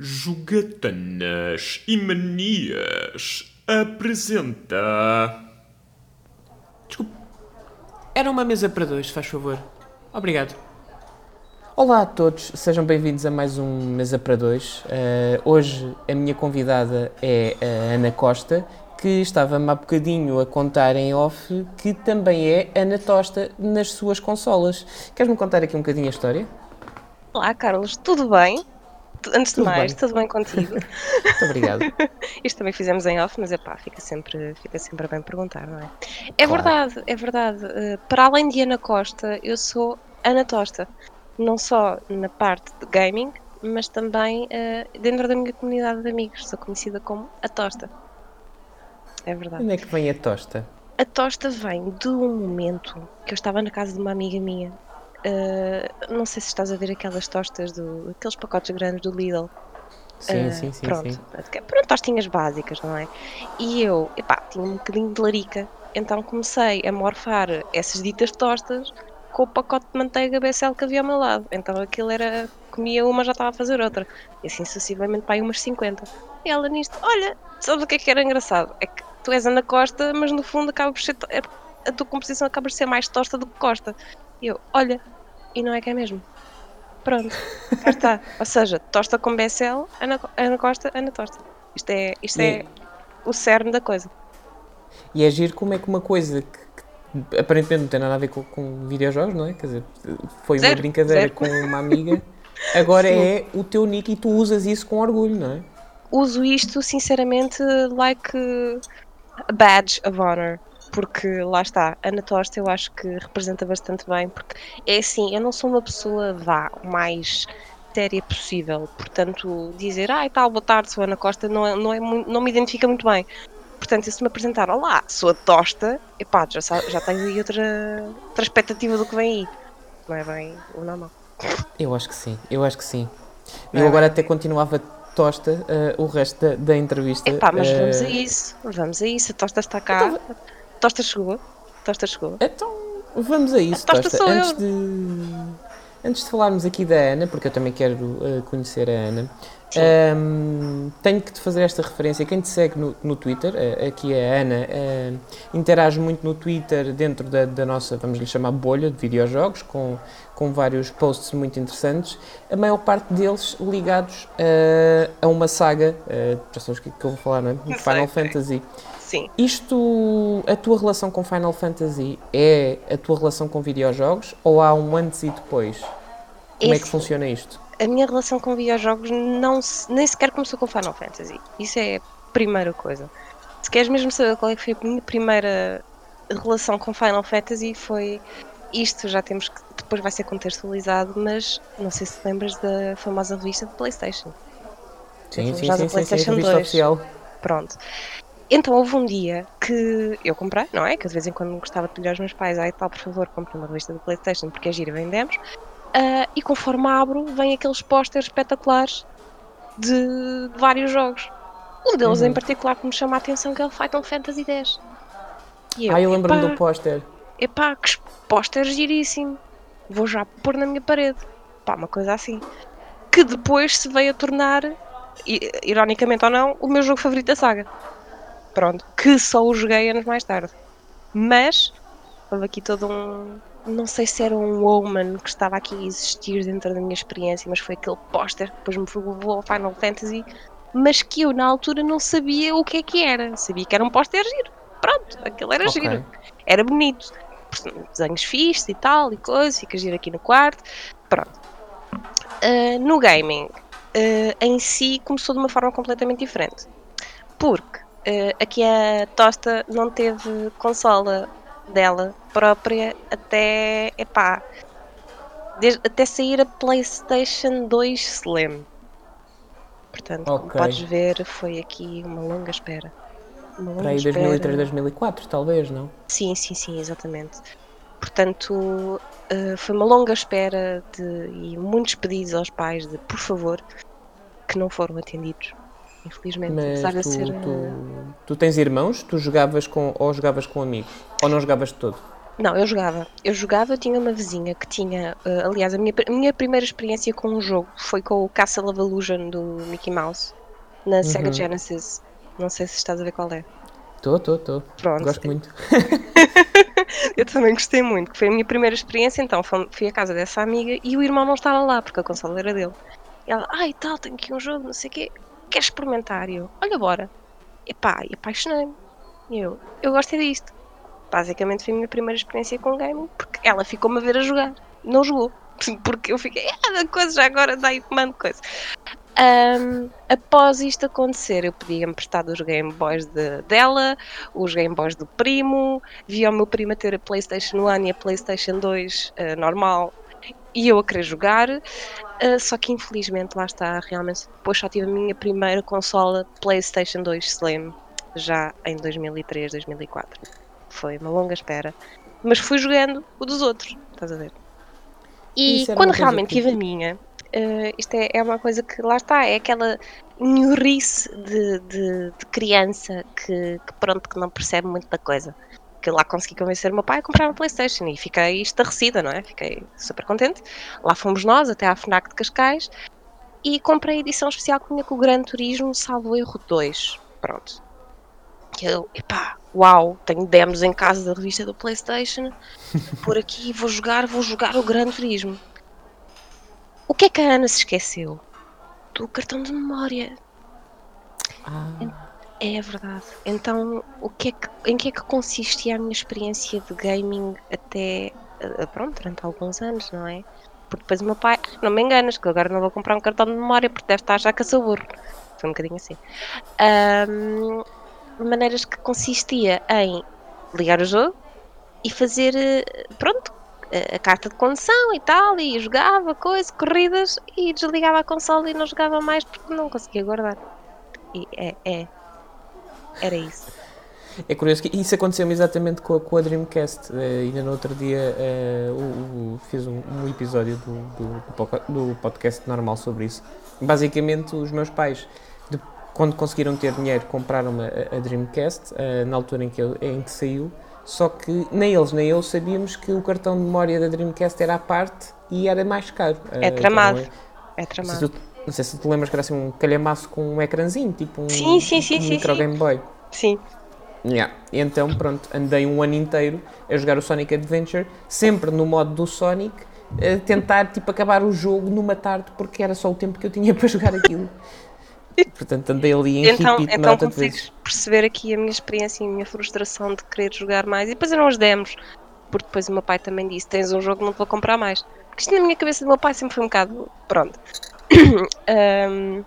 Jogatanas e Manias apresenta. Desculpe. Era uma mesa para dois, faz favor. Obrigado. Olá a todos, sejam bem-vindos a mais um Mesa para Dois. Uh, hoje a minha convidada é a Ana Costa, que estava-me há bocadinho a contar em off que também é Ana Tosta nas suas consolas. Queres-me contar aqui um bocadinho a história? Olá, Carlos, tudo bem? Antes de Tudo mais, bem. tudo bem contigo? Muito obrigado. Isto também fizemos em off, mas é pá, fica sempre, fica sempre bem perguntar, não é? É Claro. verdade, é verdade. Uh, para além de Ana Costa, eu sou Ana Tosta. Não só na parte de gaming, mas também uh, dentro da minha comunidade de amigos. Sou conhecida como a Tosta. É verdade. Onde é que vem a tosta? A tosta vem de um momento que eu estava na casa de uma amiga minha. Uh, não sei se estás a ver aquelas tostas, do, aqueles pacotes grandes do Lidl. Sim, Ah, sim, sim, pronto, sim. Pronto, tostinhas básicas, não é? E eu, epá, tinha um bocadinho de larica, então comecei a morfar essas ditas tostas com o pacote de manteiga BSL que havia ao meu lado. Então aquilo era, comia uma, já estava a fazer outra. E assim sucessivamente aí umas 50. E ela nisto, olha, sabes o que é que era engraçado? É que tu és Ana Costa, mas no fundo acaba por ser, é- a tua composição acaba por ser mais tosta do que Costa. E eu, olha, e não é que é mesmo? Pronto, cá está. Ou seja, tosta com BSL, Ana, Ana Costa, Ana Tosta. Isto é, isto é E- o cerne da coisa. E é giro como é que uma coisa que, que aparentemente não tem nada a ver com, com videojogos, não é? Quer dizer, foi uma Zero, brincadeira zero. com uma amiga, agora Sim. é o teu nick e tu usas isso com orgulho, não é? Uso isto, sinceramente, like a badge of honor. Porque lá está, Ana Tosta eu acho que representa bastante bem. Porque é assim, eu não sou uma pessoa, vá, o mais séria possível. Portanto, dizer, ai tal, boa tarde, sou Ana Costa, não, é, não, é, não me identifica muito bem. Portanto, se me apresentar, olá, sou a Tosta, epá, já, já tens aí outra, outra expectativa do que vem aí. Não é bem o normal. Eu acho que sim, eu acho que sim. Eu é? agora até continuava tosta eh, o resto da, da entrevista. Epá, mas eh, vamos a isso, vamos a isso. A Tosta está cá. A Tosta chegou. Tosta chegou. Então, vamos a isso, A tosta Tosta. Antes eu. de, antes de falarmos aqui da Ana, porque eu também quero eh, conhecer a Ana, Sim. ehm, tenho que te fazer esta referência. Quem te segue no, no Twitter, eh, aqui é a Ana, eh, interage muito no Twitter dentro da, da nossa, vamos lhe chamar, bolha de videojogos, com, com vários posts muito interessantes, a maior parte deles ligados a uma saga, já sabes o que, é que eu vou falar, não é? Final. Fantasy. Sim. Isto, a tua relação com Final Fantasy é a tua relação com videojogos ou há um antes e depois? Como é que funciona isto? A minha relação com videojogos não se- nem sequer começou com Final Fantasy. Isso é a primeira coisa. Se queres mesmo saber qual é que foi a minha primeira relação com Final Fantasy, foi isto. Já temos que. Depois vai ser contextualizado, mas não sei se lembras da famosa revista de PlayStation. Sim, sim, sim, sim, sim, a revista 2. oficial. Pronto. Então houve um dia que eu comprei, não é? Que eu de vez em quando gostava de pedir aos meus pais, ai tal, por favor, compre uma revista do Playstation porque é gira, vendemos. Ah, e conforme abro, vem aqueles pósteres espetaculares de vários jogos. Um deles Uhum. em particular que me chama a atenção que é o Final Fantasy X. E Ah, eu lembro-me do póster. Epá, que póster giríssimo. Vou já pôr na minha parede. Pá, uma coisa assim. Que depois se veio a tornar, ironicamente ou não, o meu jogo favorito da saga. Pronto. Que só o joguei anos mais tarde. Mas, houve aqui todo um. Não sei se era um woman que estava aqui a existir dentro da minha experiência, mas foi aquele póster que depois me levou ao Final Fantasy. Mas que eu na altura não sabia o que é que era. Sabia que era um póster giro. Pronto, aquele era Ok. giro era bonito. Desenhos fixos e tal, e coisa, fica giro aqui no quarto. Pronto. Ah, no gaming, ah, em si, começou de uma forma completamente diferente. Porque ah, aqui a Tosta não teve consola dela própria até, epá, desde- até sair a PlayStation 2 Slim. Portanto, como Ok. podes ver, foi aqui uma longa espera. Uma longa Para aí espera. 2003, 2004, talvez, não? Sim, sim, sim, exatamente. Portanto, eh, foi uma longa espera de, e muitos pedidos aos pais de, por favor, que não foram atendidos. Infelizmente, Mas apesar de tu, ser. eh, tu, tu tens irmãos? Tu jogavas com, ou jogavas com amigos? Ou não jogavas de todo? Não, eu jogava. Eu jogava, eu tinha uma vizinha que tinha. eh, aliás, a minha, a minha primeira experiência com um jogo foi com o Castle of Illusion do Mickey Mouse na Sega Uhum. Genesis. Não sei se estás a ver qual é. Estou, estou, estou. Pronto. Gosto muito. Eu também gostei muito, que foi a minha primeira experiência, então fui à casa dessa amiga e o irmão não estava lá, porque a consola era dele. E ela, ai tal, tenho aqui um jogo, não sei o quê, queres experimentar? E eu, olha, bora. Epá, e apaixonei-me. E eu, eu gosto é disto. Basicamente foi a minha primeira experiência com gaming, porque ela ficou-me a ver a jogar. Não jogou. Porque eu fiquei, ah, coisa, já agora daí mando coisa. Ahm, após isto acontecer, eu pedi emprestado os Game Boys de- dela, os Game Boys do primo, via o meu primo a ter a PlayStation 1 e a PlayStation 2 eh, normal e eu a querer jogar, eh, só que infelizmente lá está, realmente depois só tive a minha primeira consola PlayStation 2 Slim, já em 2003, 2004. Foi uma longa espera, mas fui jogando o dos outros, estás a ver? E quando realmente tive a minha, eh, isto é, é uma coisa que lá está, é aquela nhurrice de, de, de criança que, que pronto, que não percebe muito da coisa. Que lá consegui convencer o meu pai a comprar uma Playstation e fiquei estarrecida, não é? Fiquei super contente. Lá fomos nós, até à FNAC de Cascais, e comprei a edição especial que vinha com o Gran Turismo Salvo Erro 2. Pronto. Que eu, epá, uau, tenho demos em casa da revista do Playstation, por aqui vou jogar, vou jogar o Gran Turismo. O que é que a Ana se esqueceu? Do cartão de memória. Ah, É verdade. Então, o que é que, em que é que consistia a minha experiência de gaming até, eh, pronto, durante alguns anos, não é? Porque depois o meu pai, "Ah, não me enganas, que agora não vou comprar um cartão de memória porque deve estar já que sou burro. Foi um bocadinho assim. Ahm, maneiras que consistia em ligar o jogo e fazer, eh, pronto, a- a carta de condução e tal, e jogava coisas, corridas, e desligava a consola e não jogava mais porque não conseguia guardar. E é, é. Era isso. É curioso que isso aconteceu-me exatamente com a, com a Dreamcast. Eh, ainda no outro dia o- o- fiz um, um episódio do, do- do podcast normal sobre isso. Basicamente, os meus pais, de- quando conseguiram ter dinheiro, compraram a, a Dreamcast, eh, na altura em que, em que saiu. Só que nem eles nem eu sabíamos que o cartão de memória da Dreamcast era à parte e era mais caro. É tramado. então, É sei, tramado. Não sei se tu lembras que era assim um calhamaço com um ecrãzinho, tipo um, Sim, sim, sim, um sim, micro sim. Game Boy. Sim. Yeah. Então, pronto, andei um ano inteiro a jogar o Sonic Adventure, sempre no modo do Sonic, a tentar tipo, acabar o jogo numa tarde, porque era só o tempo que eu tinha para jogar aquilo. Portanto, andei ali em Então, repeat então consegues perceber aqui a minha experiência e a minha frustração de querer jogar mais. E depois eram os demos. Porque depois o meu pai também disse: tens um jogo, não te vou comprar mais. Porque isto na minha cabeça do meu pai sempre foi um bocado. Pronto. Ahm,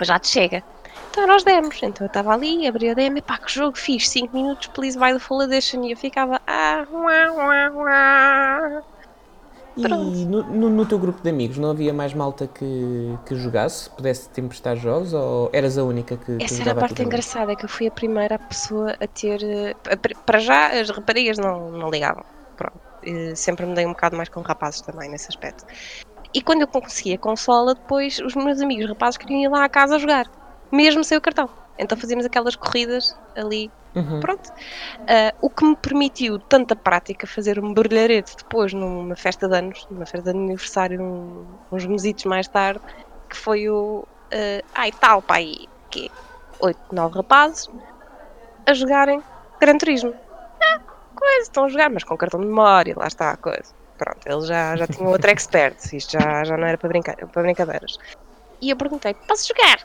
já te chega. Então os demos. Então eu estava ali, abri o demo e pá, que jogo fiz? 5 minutos, please buy the full edition. E eu ficava. Ah, uá, uá, uá. E no, no, no teu grupo de amigos não havia mais malta que, que jogasse, pudesse te emprestar jogos, ou eras a única que, que Essa era a parte engraçada, que eu fui a primeira pessoa a ter. eh, a Para já, as raparigas não, não ligavam. Pronto. Eh, Sempre me dei um bocado mais com rapazes também nesse aspecto. E quando eu consegui a consola, depois os meus amigos rapazes queriam ir lá à casa jogar, mesmo sem o cartão. Então fazíamos aquelas corridas ali Uhum. Pronto. Ah, o que me permitiu tanta prática fazer um brilharete depois numa festa de anos, numa festa de aniversário, um- uns mesitos mais tarde, que foi o. ah, ai, tal, pai, que oito, nove rapazes a jogarem Gran Turismo. Ah, coisa, estão a jogar, mas com cartão de memória, lá está a coisa. Pronto, eles já, já tinham outro expert, isto já, já não era para, brincar, para brincadeiras. E eu perguntei: posso jogar?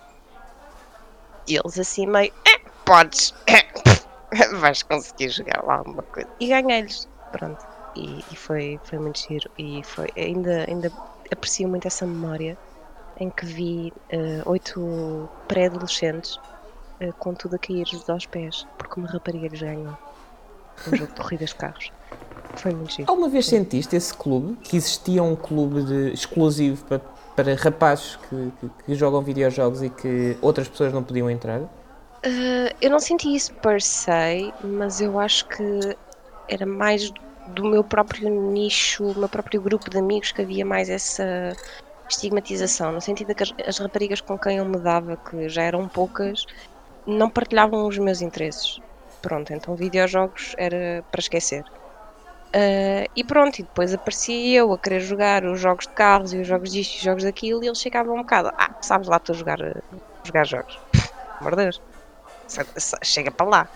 E eles assim meio, "Eh, podes, vais conseguir jogar lá alguma coisa. E ganhei-lhes, pronto. E, e foi, foi muito giro. E foi, ainda, ainda aprecio muito essa memória em que vi eh, oito pré-adolescentes eh, com tudo a cair-lhes aos pés, porque uma rapariga lhes ganhou um jogo de corridas de carros. Foi muito giro. Alguma vez sentiste esse clube? Que existia um clube de- exclusivo para, para rapazes que, que- que jogam videojogos e que outras pessoas não podiam entrar? Uh, eu não senti isso per se, mas eu acho que era mais do meu próprio nicho, o meu próprio grupo de amigos que havia mais essa estigmatização, no sentido de que as, as raparigas com quem eu me dava, que já eram poucas, não partilhavam os meus interesses. Pronto, então videojogos era para esquecer. Ah, e pronto, e depois aparecia eu a querer jogar os jogos de carros e os jogos disto e os jogos daquilo, e eles chegavam um bocado, ah, sabes lá, estou a jogar, jogar jogos. Amor de Deus. Chega para lá.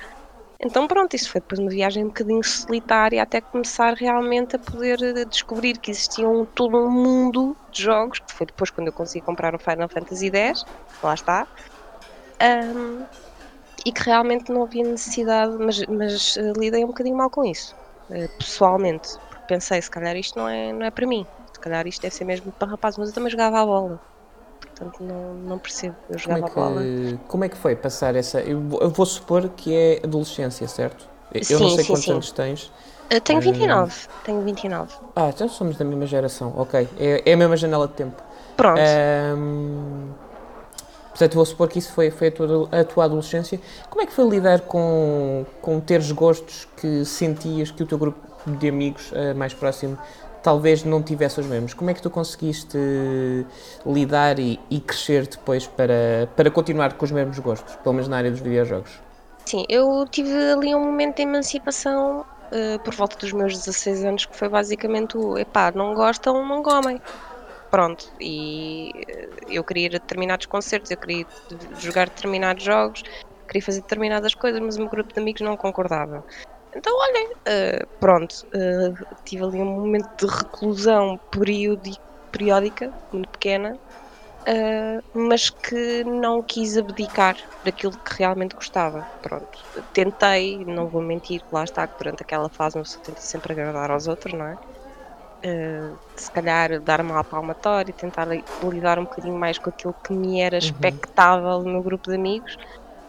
Então pronto, isso foi depois uma viagem um bocadinho solitária até começar realmente a poder eh, descobrir que existia um, todo um mundo de jogos, que foi depois quando eu consegui comprar o Final Fantasy X, lá está, Ahm, e que realmente não havia necessidade, mas, mas eh, lidei um bocadinho mal com isso, pessoalmente, porque pensei, se calhar isto não é, não é para mim, se calhar isto deve ser mesmo para rapazes, mas eu também jogava a bola, portanto não, não percebo, eu Como jogava é, a bola. que, como é que foi passar essa. Eu vou, eu vou supor que é adolescência, certo? Eu Sim, não sei sim, quantos sim. anos tens. Eu tenho Hum. 29, tenho 29. Ah, então somos da mesma geração, ok. É, é a mesma janela de tempo. Pronto. Ahm, portanto, vou supor que isso foi, foi a, tua, a tua adolescência. Como é que foi lidar com, com teres gostos que sentias que o teu grupo de amigos eh, mais próximo talvez não tivesse os mesmos? Como é que tu conseguiste lidar e, e crescer depois para, para continuar com os mesmos gostos, pelo menos na área dos videojogos? Sim, eu tive ali um momento de emancipação eh, por volta dos meus 16 anos, que foi basicamente o epá, não gostam, não comem. Pronto, e eh, eu queria ir a determinados concertos, eu queria jogar determinados jogos, queria fazer determinadas coisas, mas o meu grupo de amigos não concordava. Então, olhem, eh, pronto, eh, tive ali um momento de reclusão periódica, muito pequena, Uh, mas que não quis abdicar daquilo que realmente gostava. Pronto, tentei, não vou mentir, lá está, que durante aquela fase uma pessoa tenta sempre agradar aos outros, não é? Uh, se calhar dar uma palmatória, tentar li- lidar um bocadinho mais com aquilo que me era expectável no grupo de amigos,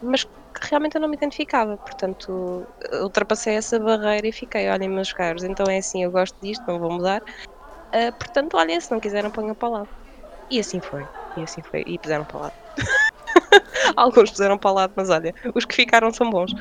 mas que realmente eu não me identificava, portanto ultrapassei essa barreira e fiquei, olhem meus caros, então é assim, eu gosto disto, não vou mudar, Uh, portanto olhem, se não quiserem ponham para lá. E assim foi. E assim foi. E puseram para lado. Alguns puseram para o lado, mas olha, os que ficaram são bons.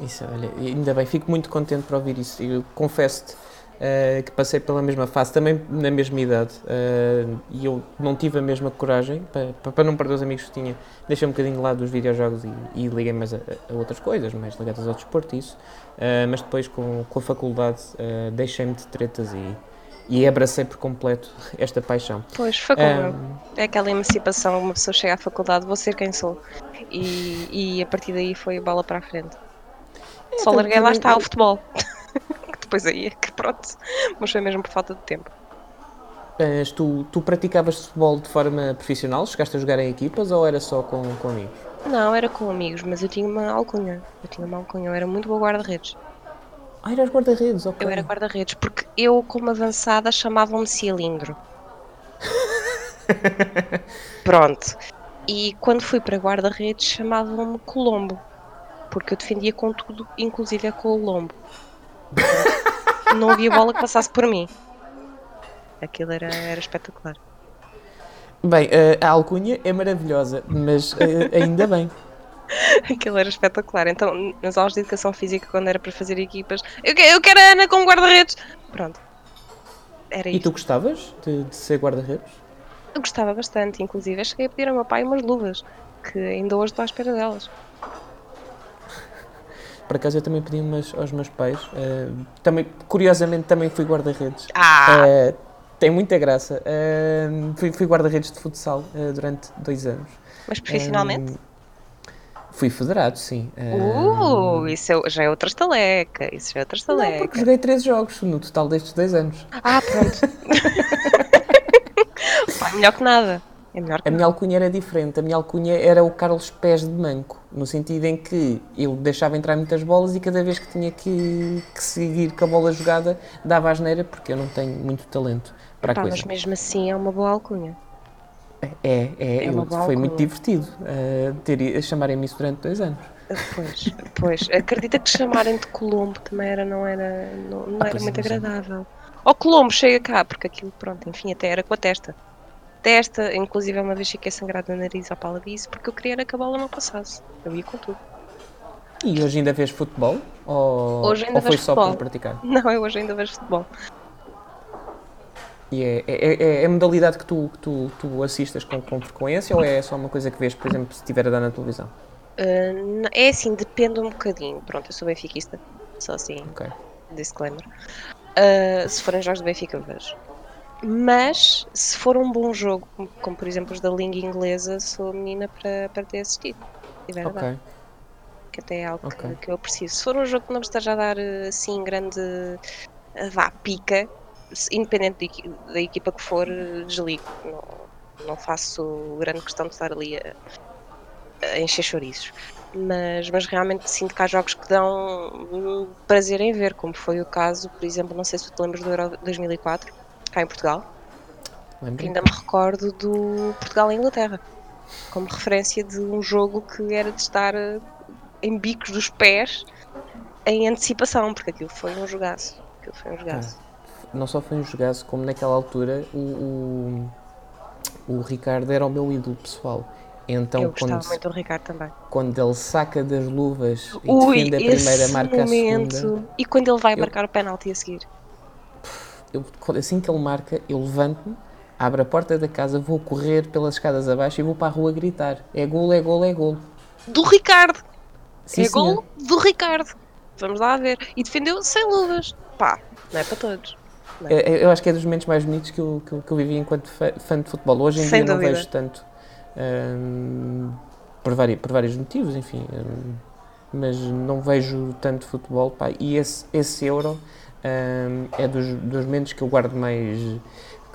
Isso, olha, ainda bem, fico muito contente por ouvir isso. Eu confesso-te eh, que passei pela mesma fase, também na mesma idade, eh, e eu não tive a mesma coragem, para, para não perder os amigos que tinha, deixei um bocadinho de lado dos videojogos e, e liguei mais a, a outras coisas, mais ligadas ao desporto e isso, Eh, mas depois com, com a faculdade deixei-me de tretas e, e abracei por completo esta paixão. Pois, eu. Ahm, É aquela emancipação, uma pessoa chega à faculdade, vou ser quem sou. E, e a partir daí foi bola para a frente. Só também- larguei lá está o futebol. Depois aí é que pronto. Mas foi mesmo por falta de tempo. Mas tu, tu praticavas futebol de forma profissional? Chegaste a jogar em equipas ou era só com, com amigos? Não, era com amigos, mas eu tinha uma alcunha. Eu tinha uma alcunha, eu era muito boa guarda-redes. Ah, eras guarda-redes, ok. Eu era guarda-redes, porque eu, como avançada, chamavam-me cilindro. Pronto. E quando fui para guarda-redes, chamavam-me Colombo. Porque eu defendia com tudo, inclusive é com o lombo. Não havia bola que passasse por mim. Aquilo era, era espetacular. Bem, eh, a alcunha é maravilhosa, mas eh, ainda bem. Aquilo era espetacular. Então, nas aulas de educação física, quando era para fazer equipas, eu, eu quero a Ana como guarda-redes. Pronto. Era E isso. tu gostavas de, de ser guarda-redes? Eu gostava bastante, inclusive. Eu cheguei a pedir ao meu pai umas luvas, que ainda hoje estou à espera delas. Por acaso eu também pedi umas aos meus pais. eh, também, curiosamente também fui guarda-redes. Ah! Eh, tem muita graça. Eh, fui fui guarda-redes de futsal durante dois anos. Mas profissionalmente? Fui federado, sim. Eh, Uh, isso é- já é outra estaleca. Isso já é outra não, porque estaleca. joguei 13 jogos no total destes dois anos. Ah, pronto. Pá, melhor que nada. É melhor que A minha alcunha era diferente. A minha alcunha era o Carlos Pés de Manco, no sentido em que eu deixava entrar muitas bolas e cada vez que tinha que, que seguir com a bola jogada dava asneira porque eu não tenho muito talento para a Pá, coisa. mas mesmo assim é uma boa alcunha. É, é, É uma eu- foi muito alcunha. divertido uh, ter, chamarem-me isso durante dois anos. Pois, pois. Acredita que chamarem de Colombo também era, não era, não, não Ah, era muito imagino. agradável. Ó Colombo, chega cá, porque aquilo, pronto, enfim, até era com a testa. Testa, inclusive uma vez fiquei sangrado no nariz à pala disso, porque eu queria era que a bola não passasse. Eu ia com tudo. E hoje ainda vês futebol? Ou, Hoje ainda ou foi só futebol. por praticar? Não, eu hoje ainda vejo futebol. E é, é, é, é a modalidade que tu, que tu, tu assistas com, com frequência ou é só uma coisa que vês, por exemplo, se estiver a dar na televisão? Uh, é assim, depende um bocadinho. Pronto, eu sou benfiquista, só assim. Ok. disclaimer. Uh, se forem jogos do Benfica, eu vejo. Mas, se for um bom jogo, como, por exemplo os da língua inglesa, sou a menina para, para ter assistido. Ok. Que até é algo okay. que, que, eu preciso. Se for um jogo que não me esteja a dar assim grande vá, pica, independente da equipa que for, desligo. Não, não faço grande questão de estar ali a, a encher chouriços. Mas, mas realmente sinto que há jogos que dão prazer em ver, como foi o caso, por exemplo, não sei se tu te lembras do Euro 2004, cá em Portugal. Lembro. Ainda me recordo do Portugal e Inglaterra, como referência de um jogo que era de estar eh, em bicos dos pés em antecipação, porque aquilo foi um jogaço. Aquilo foi um jogaço. Ah, não só foi um jogaço, como naquela altura o, o, o Ricardo era o meu ídolo pessoal. Então, eu quando, muito do Ricardo também. Quando ele saca das luvas e Ui, defende a primeira, marca momento. a segunda. E quando ele vai eu, marcar o penalti a seguir? Eu, assim que ele marca, eu levanto-me, abro a porta da casa, vou correr pelas escadas abaixo e vou para a rua gritar: é gol, é gol, é gol. Do Ricardo! Sim, é gol do Ricardo! Vamos lá ver. E defendeu sem luvas. Pá, não é para todos. É? Eu acho que é dos momentos mais bonitos que eu, que eu, que eu vivi enquanto fã de futebol. Hoje em Sem dia dúvida. não vejo tanto um, por, vari, por vários motivos, enfim. Um, mas não vejo tanto futebol. Pá, e esse, esse Euro um, é dos, dos momentos que eu guardo mais.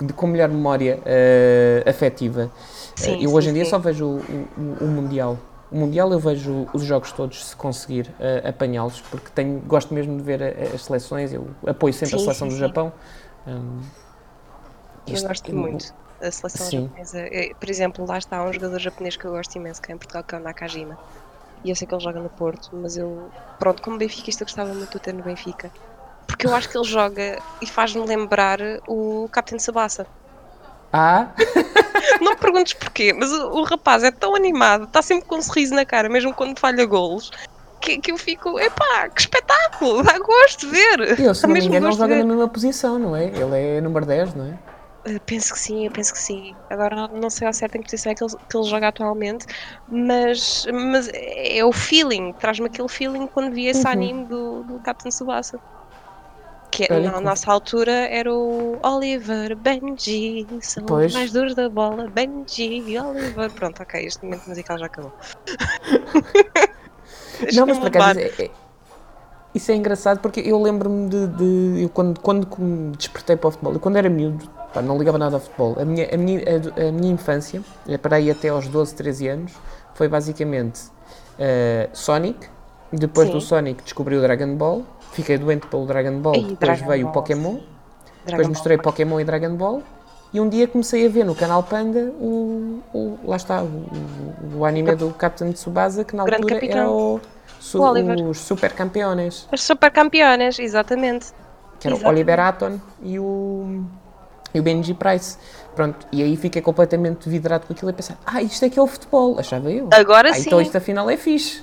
De, com melhor memória uh, afetiva. Sim, uh, eu sim, hoje em dia sim. só vejo o, o, o, Mundial. O Mundial eu vejo os jogos todos se conseguir uh, apanhá-los, porque tenho, gosto mesmo de ver as seleções, eu apoio sempre a seleção do Japão. Um, eu gosto muito a seleção Sim. japonesa. Eu, por exemplo, lá está um jogador japonês que eu gosto imenso, que é em Portugal, que é o Nakajima. E eu sei que ele joga no Porto, mas eu, pronto, como benfiquista, eu gostava muito de ter no Benfica. Porque eu acho que ele joga e faz-me lembrar o Captain Sabassa. Ah? Não me perguntes porquê, mas o, o, rapaz é tão animado, está sempre com um sorriso na cara, mesmo quando falha golos, que, que eu fico, epá, que espetáculo, dá gosto de ver. Eu, se não me engano, ele joga na mesma posição, não é? Ele é número 10, não é? Uh, penso que sim, eu penso que sim. Agora não sei ao certo em que posição é que ele, que ele joga atualmente, mas, mas é o feeling, traz-me aquele feeling quando vi esse uhum. anime do, do Captain Tsubasa. Que na nossa altura era o Oliver, Benji, são pois. os mais duros da bola, Benji, Oliver. Pronto, ok, este momento musical já acabou. não, mas por acaso é, é, isso é engraçado porque eu lembro-me de, de, eu quando, quando me despertei para o futebol, eu quando era miúdo, pá, não ligava nada ao futebol. A minha, a minha, a, a minha infância, é para aí até aos 12, 13 anos, foi basicamente uh, Sonic. Depois Sim. do Sonic descobri o Dragon Ball. Fiquei doente pelo Dragon Ball. depois Dragon veio o Pokémon. Dragon depois misturei Ball. Pokémon e Dragon Ball. E um dia comecei a ver no canal Panda o, o lá está, o, o anime do Captain Tsubasa, que na altura era o, su, os Super Campeones. Os Super Campeones, exatamente. Que era o Oliver Atom e o e o Benji Price. Pronto, e aí fiquei completamente vidrado com aquilo e pensar, ah, isto é que é o futebol, achava eu. Agora ah, sim. Então isto afinal é fixe.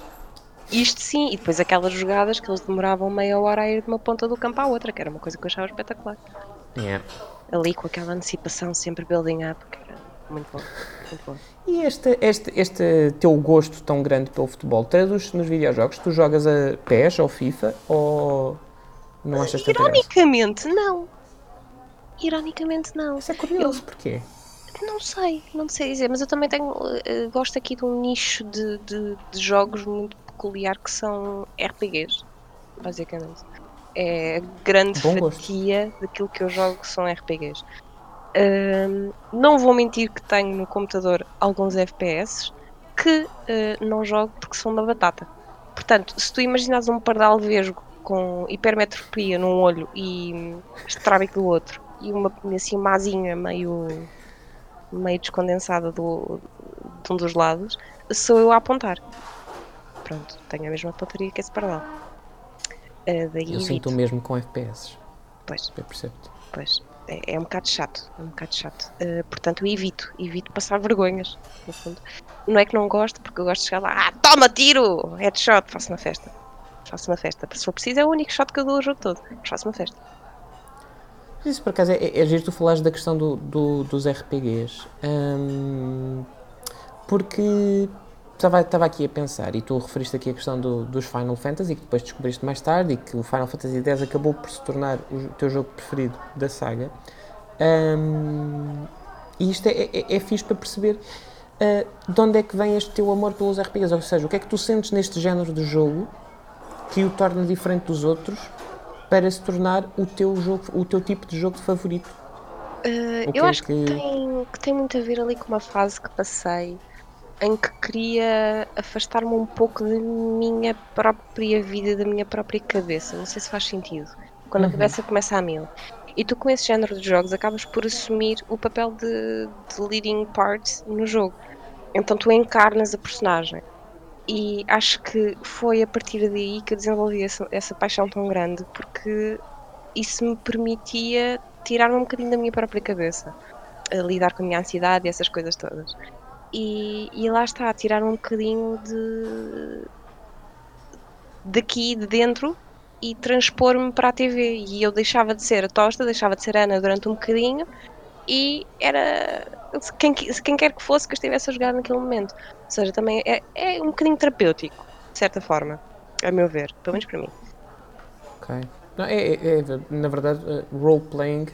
Isto sim, e depois aquelas jogadas que eles demoravam meia hora a ir de uma ponta do campo à outra, que era uma coisa que eu achava espetacular. Yeah. Ali com aquela antecipação sempre building up, que era muito bom. Muito bom. E este, este, este teu gosto tão grande pelo futebol traduz-se nos videojogos? Tu jogas a PES ou FIFA ou não achas que Ironicamente, não. Ironicamente, não. Isso é curioso, eu, porquê? Não sei, não sei dizer, mas eu também tenho, uh, gosto aqui de um nicho de, de, de, jogos muito peculiar que são RPGs, basicamente. É a grande Bom fatia gosto. daquilo que eu jogo que são RPGs. Uh, não vou mentir que tenho no computador alguns FPS que uh, não jogo porque são da batata. Portanto, se tu imaginares um pardal vesgo com hipermetropia num olho e estrábico do outro e uma assim mazinha meio meio descondensada do, de um dos lados, sou eu a apontar. Pronto, tenho a mesma pontaria que esse pardal. Uh, daí eu sinto o mesmo com FPS. Pois. Eu percebo. Pois. É, é, um bocado chato. É um bocado chato. Uh, portanto, eu evito. Evito passar vergonhas, no fundo. Não é que não gosto, porque eu gosto de chegar lá, ah, toma tiro! Headshot, faço uma festa. Faço uma festa. Se for preciso, é o único shot que eu dou o jogo todo. Mas faço uma festa. Isso por acaso é, é, é giro tu falares da questão do, do, dos RPGs. Um, porque estava, estava aqui a pensar, e tu referiste aqui a questão do- dos Final Fantasy, que depois descobriste mais tarde, e que o Final Fantasy X acabou por se tornar o teu jogo preferido da saga. Ahm, e isto é, é, é fixe para perceber ah, de onde é que vem este teu amor pelos RPGs, ou seja, o que é que tu sentes neste género de jogo que o torna diferente dos outros para se tornar o teu, jogo, o teu tipo de jogo favorito? Uh, eu é acho que... que- tem, que tem muito a ver ali com uma fase que passei em que queria afastar-me um pouco da minha própria vida, da minha própria cabeça. Não sei se faz sentido. Quando a Uhum. cabeça começa a mil. E tu, com esse género de jogos, acabas por assumir o papel de, de leading part no jogo. Então tu encarnas a personagem. E acho que foi a partir daí que eu desenvolvi essa, essa paixão tão grande, porque isso me permitia tirar-me um bocadinho da minha própria cabeça, a lidar com a minha ansiedade e essas coisas todas. E, e lá está, tirar um bocadinho de daqui, de dentro, e transpor-me para a TV. E eu deixava de ser a Tosta, deixava de ser Ana durante um bocadinho, e era quem, quem quer que fosse que estivesse a jogar naquele momento. Ou seja, também é, é um bocadinho terapêutico, de certa forma, a meu ver, pelo menos para mim. Ok. Não, é, é- é- na verdade, eh, role-playing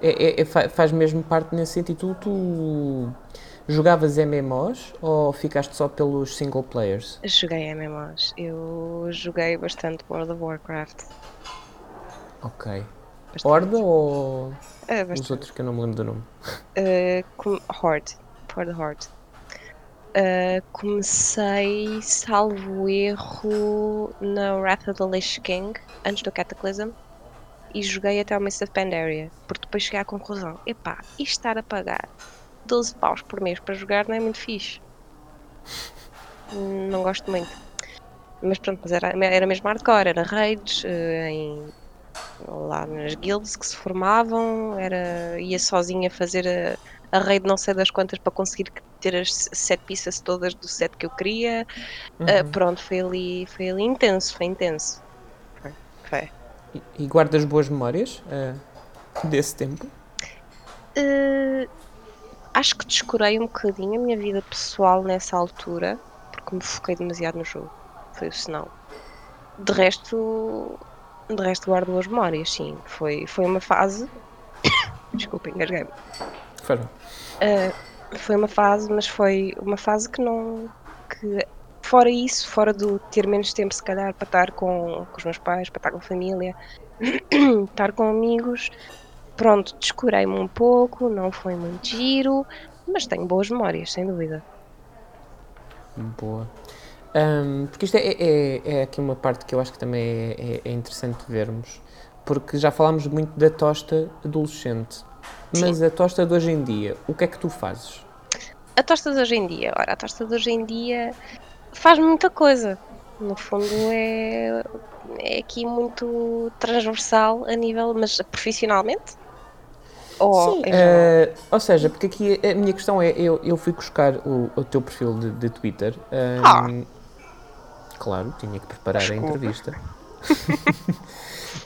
é, é- é fa- faz mesmo parte nesse sentido. Tu, tu jogavas MMOs ou ficaste só pelos single players? Joguei MMOs. Eu joguei bastante World of Warcraft. Ok. Bastante. Horda ou É, os outros que eu não me lembro do nome? Uh, com- Horde. For the Horde. Uh, comecei, salvo erro, na Wrath of the Lich King, antes do Cataclysm, e joguei até o Mist of Pandaria, porque depois cheguei à conclusão: epá, isto estar a pagar 12 paus por mês para jogar não é muito fixe. Não gosto muito. Mas pronto, mas era, era mesmo hardcore, era raids, eh, em, lá nas guilds que se formavam, era, ia sozinha fazer a, a raid não sei das quantas para conseguir ter as set pieces todas do set que eu queria. Ah, Uhum. pronto, foi ali, foi ali intenso, foi intenso. Foi. foi. E, e guardas boas memórias eh, desse tempo? Eh, acho que descurei um bocadinho a minha vida pessoal nessa altura, porque me foquei demasiado no jogo. Foi o sinal. De resto, de resto guardo boas memórias, sim. Foi, foi uma fase. Desculpa, engasguei-me. Uh, foi uma fase, mas foi uma fase que não. que fora isso, fora do ter menos tempo se calhar para estar com, com os meus pais, para estar com a família, estar com amigos, pronto, descurei-me um pouco, não foi muito giro, mas tenho boas memórias, sem dúvida. Boa. Ahm, porque isto é, é, é aqui uma parte que eu acho que também é, é- é interessante vermos, porque já falámos muito da tosta adolescente, mas a tosta de hoje em dia, o que é que tu fazes? A tosta de hoje em dia, ora, a tosta de hoje em dia faz muita coisa. No fundo é, é aqui muito transversal a nível, mas profissionalmente? Ou Sim, eh, ou seja, porque aqui a minha questão é, eu, eu fui buscar o, o teu perfil de, de Twitter. ahm, Claro, tinha que preparar Desculpa. a entrevista.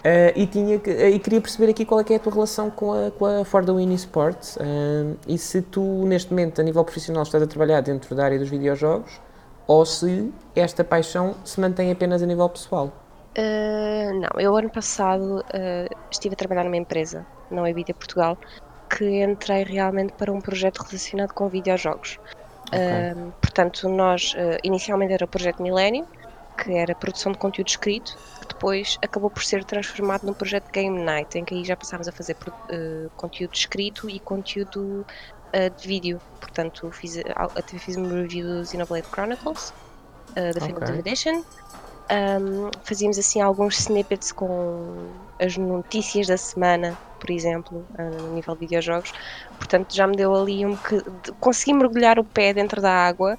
Eh, e, tinha que, eh, e queria perceber aqui qual é que é a tua relação com a, com a For the Win Sports ahm, e se tu, neste momento, a nível profissional, estás a trabalhar dentro da área dos videojogos ou se esta paixão se mantém apenas a nível pessoal. Uh, não, eu ano passado uh, estive a trabalhar numa empresa, na Webidia Portugal, que entrei realmente para um projeto relacionado com videojogos. Ok. Uh, portanto, nós uh, inicialmente era o projeto Millennium, que era produção de conteúdo escrito, que depois acabou por ser transformado num projeto Game Night, em que aí já passámos a fazer uh, conteúdo escrito e conteúdo uh, de vídeo. Portanto, fiz, até fiz um review do Xenoblade Chronicles, da Definitive Ok. Edition. Um, fazíamos assim alguns snippets com as notícias da semana, por exemplo, no nível de videojogos. Portanto, já me deu ali um que consegui mergulhar o pé dentro da água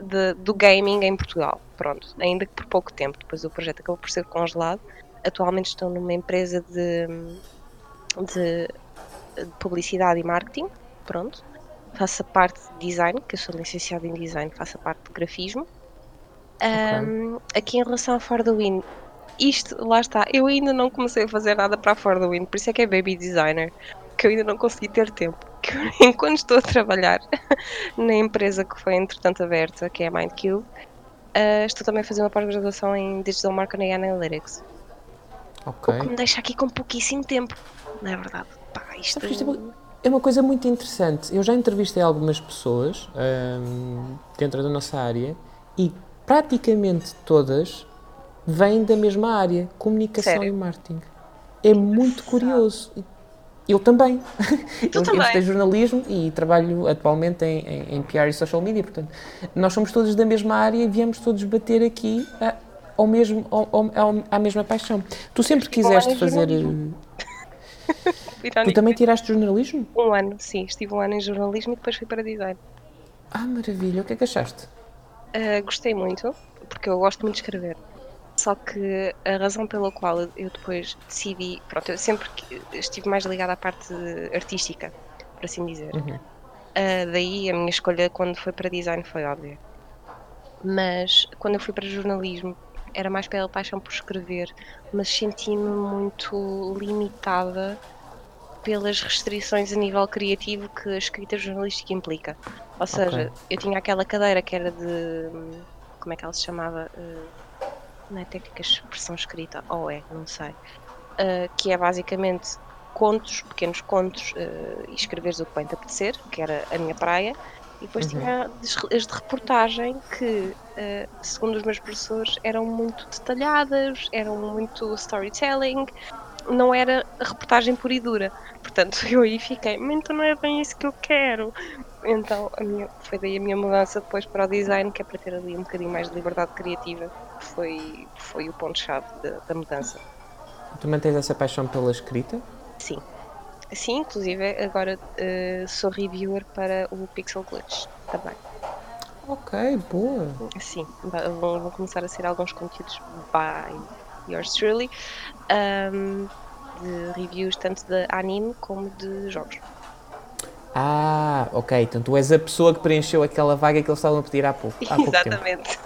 de- do gaming em Portugal. Pronto, ainda que por pouco tempo. Depois o projeto acabou por ser congelado. Atualmente estou numa empresa de, de, de publicidade e marketing. Pronto. Faço a parte de design, que eu sou licenciada em design, faço a parte de grafismo. Um, aqui em relação à For the Win, isto, lá está, eu ainda não comecei a fazer nada para a For the Win, por isso é que é Baby Designer, que eu ainda não consegui ter tempo. que enquanto estou a trabalhar na empresa que foi entretanto aberta, que é a MindCube, uh, estou também a fazer uma pós-graduação em Digital Marketing and Analytics. Ok. O que me deixa aqui com pouquíssimo tempo, não é verdade? Pá, isto... É uma- É uma coisa muito interessante. Eu já entrevistei algumas pessoas hum, dentro da nossa área e praticamente todas vêm da mesma área, comunicação Sério? e marketing. É muito curioso. Eu também. eu, eu também? estudei jornalismo e trabalho atualmente em, em, em PR e social media, portanto, nós somos todos da mesma área e viemos todos bater aqui a- ao mesmo, ao, ao- à mesma paixão. Tu sempre um ano quiseste em fazer. eh, Tu também tiraste jornalismo? Um ano, sim. Estive um ano em jornalismo e depois fui para design. Ah, maravilha. O que é que achaste? Uh, gostei muito, porque eu gosto muito de escrever. Só que a razão pela qual eu depois decidi, pronto, eu sempre estive mais ligada à parte artística, por assim dizer. Uhum. Uh, daí a minha escolha quando foi para design foi óbvia. Mas quando eu fui para jornalismo era mais pela paixão por escrever, mas senti-me muito limitada pelas restrições a nível criativo que a escrita jornalística implica. Ou seja, eu tinha aquela cadeira que era de. Como é que ela se chamava? Uh, não é técnica de expressão escrita, ou é, não sei. Uh, que é basicamente contos, pequenos contos, uh, e escreveres o que bem te apetecer, que era a minha praia. E depois Uhum. tinha as de reportagem que, uh, segundo os meus professores, eram muito detalhadas, eram muito storytelling, não era reportagem pura e dura. Portanto, eu aí fiquei, "Mas então não é bem isso que eu quero. Então, a minha, foi daí a minha mudança depois para o design, que é para ter ali um bocadinho mais de liberdade criativa, que foi, foi o ponto-chave da, da mudança. Tu mantens essa paixão pela escrita? Sim. Sim, inclusive agora eh, sou reviewer para o Pixel Glitch também. Ok, boa. Sim, vão, vão começar a ser alguns conteúdos by yours truly, ahm, de reviews tanto de anime como de jogos. Ah, ok. Então tu és a pessoa que preencheu aquela vaga que eles estavam a pedir há pouco, há pouco tempo. Exatamente.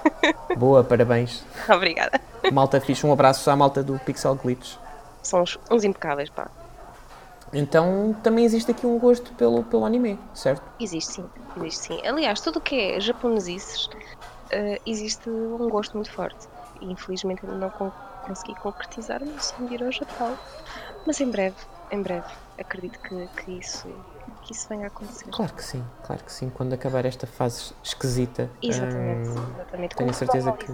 Boa, parabéns. Obrigada. Malta fixe, um abraço à malta do Pixel Glitch. São uns, uns impecáveis, pá. Então também existe aqui um gosto pelo, pelo anime, certo? Existe sim, existe sim. Aliás, tudo o que é japonesices, eh, existe um gosto muito forte. E infelizmente ainda não con- consegui concretizar o meu sonho de ir ao Japão. Mas em breve, em breve, acredito que, que, isso, que isso venha a acontecer. Claro que sim, claro que sim. Quando acabar esta fase esquisita. Exatamente, hum, exatamente. tenho Quando certeza que-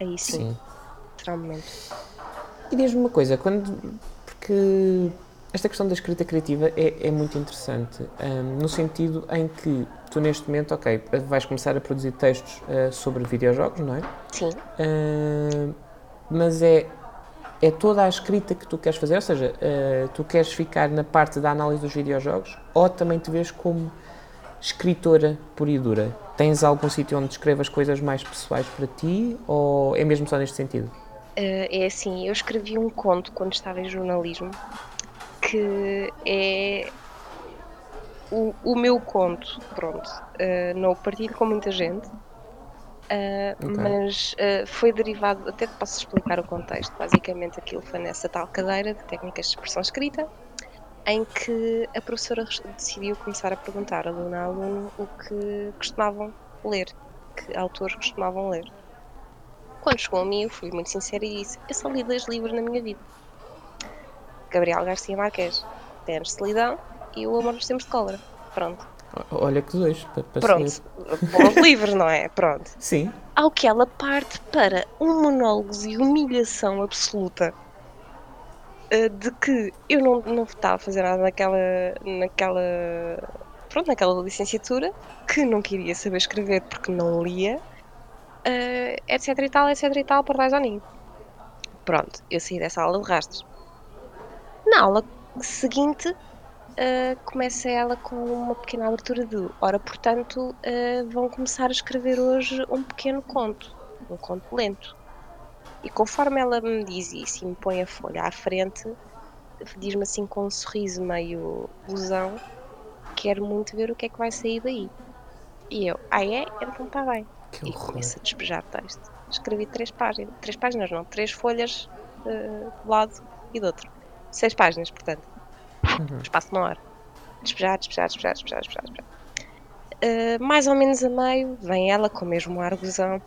Aí sim, sim. será um momento. E diz-me uma coisa, quando. Porque esta questão da escrita criativa é, é muito interessante, hum, no sentido em que tu neste momento, ok, vais começar a produzir textos ah, sobre videojogos, não é? Sim, Hum, mas é, é toda a escrita que tu queres fazer, ou seja, ah, tu queres ficar na parte da análise dos videojogos ou também te vês como escritora pura e dura? Tens algum sítio onde escrevas coisas mais pessoais para ti ou é mesmo só neste sentido? Eh, é assim, eu escrevi um conto quando estava em jornalismo que é o, o meu conto, pronto. Eh, não o partilho com muita gente, Ok. mas eh, foi derivado, até posso explicar o contexto. Basicamente, aquilo foi nessa tal cadeira de técnicas de expressão escrita, em que a professora decidiu começar a perguntar aluno a aluno o que costumavam ler, que autores costumavam ler. Quando chegou a mim, eu fui muito sincera e disse: Eu só li dois livros na minha vida: Gabriel Garcia Marques, Terra de Solidão e O Amor nos Tempos de Cólera. Pronto. Olha que dois, para, para Pronto. Bons livros, não é? Pronto. Sim, Ao que ela parte para um monólogo de humilhação absoluta eh, de que eu não, não estava a fazer nada naquela, naquela, pronto, naquela licenciatura, que não queria saber escrever porque não lia, eh, etc e tal, etc e tal, por mais ou ninho. Pronto, eu saí dessa aula de rastros. Na aula seguinte, eh, começa ela com uma pequena abertura de ora, portanto, eh, vão começar a escrever hoje um pequeno conto, um conto lento. E conforme ela me diz isso e me põe a folha à frente, diz-me assim com um sorriso meio ilusão, quero muito ver o que é que vai sair daí. E eu, ah é? Então está bem. que E horror. começo a despejar texto. Escrevi três páginas, três páginas não, três folhas eh, de um lado e do outro. Seis páginas, portanto, Uhum. espaço de uma hora. despejar, despejar, despejar, despejar, despejar. despejar. Uh, mais ou menos a meio, vem ela com o mesmo arguzão.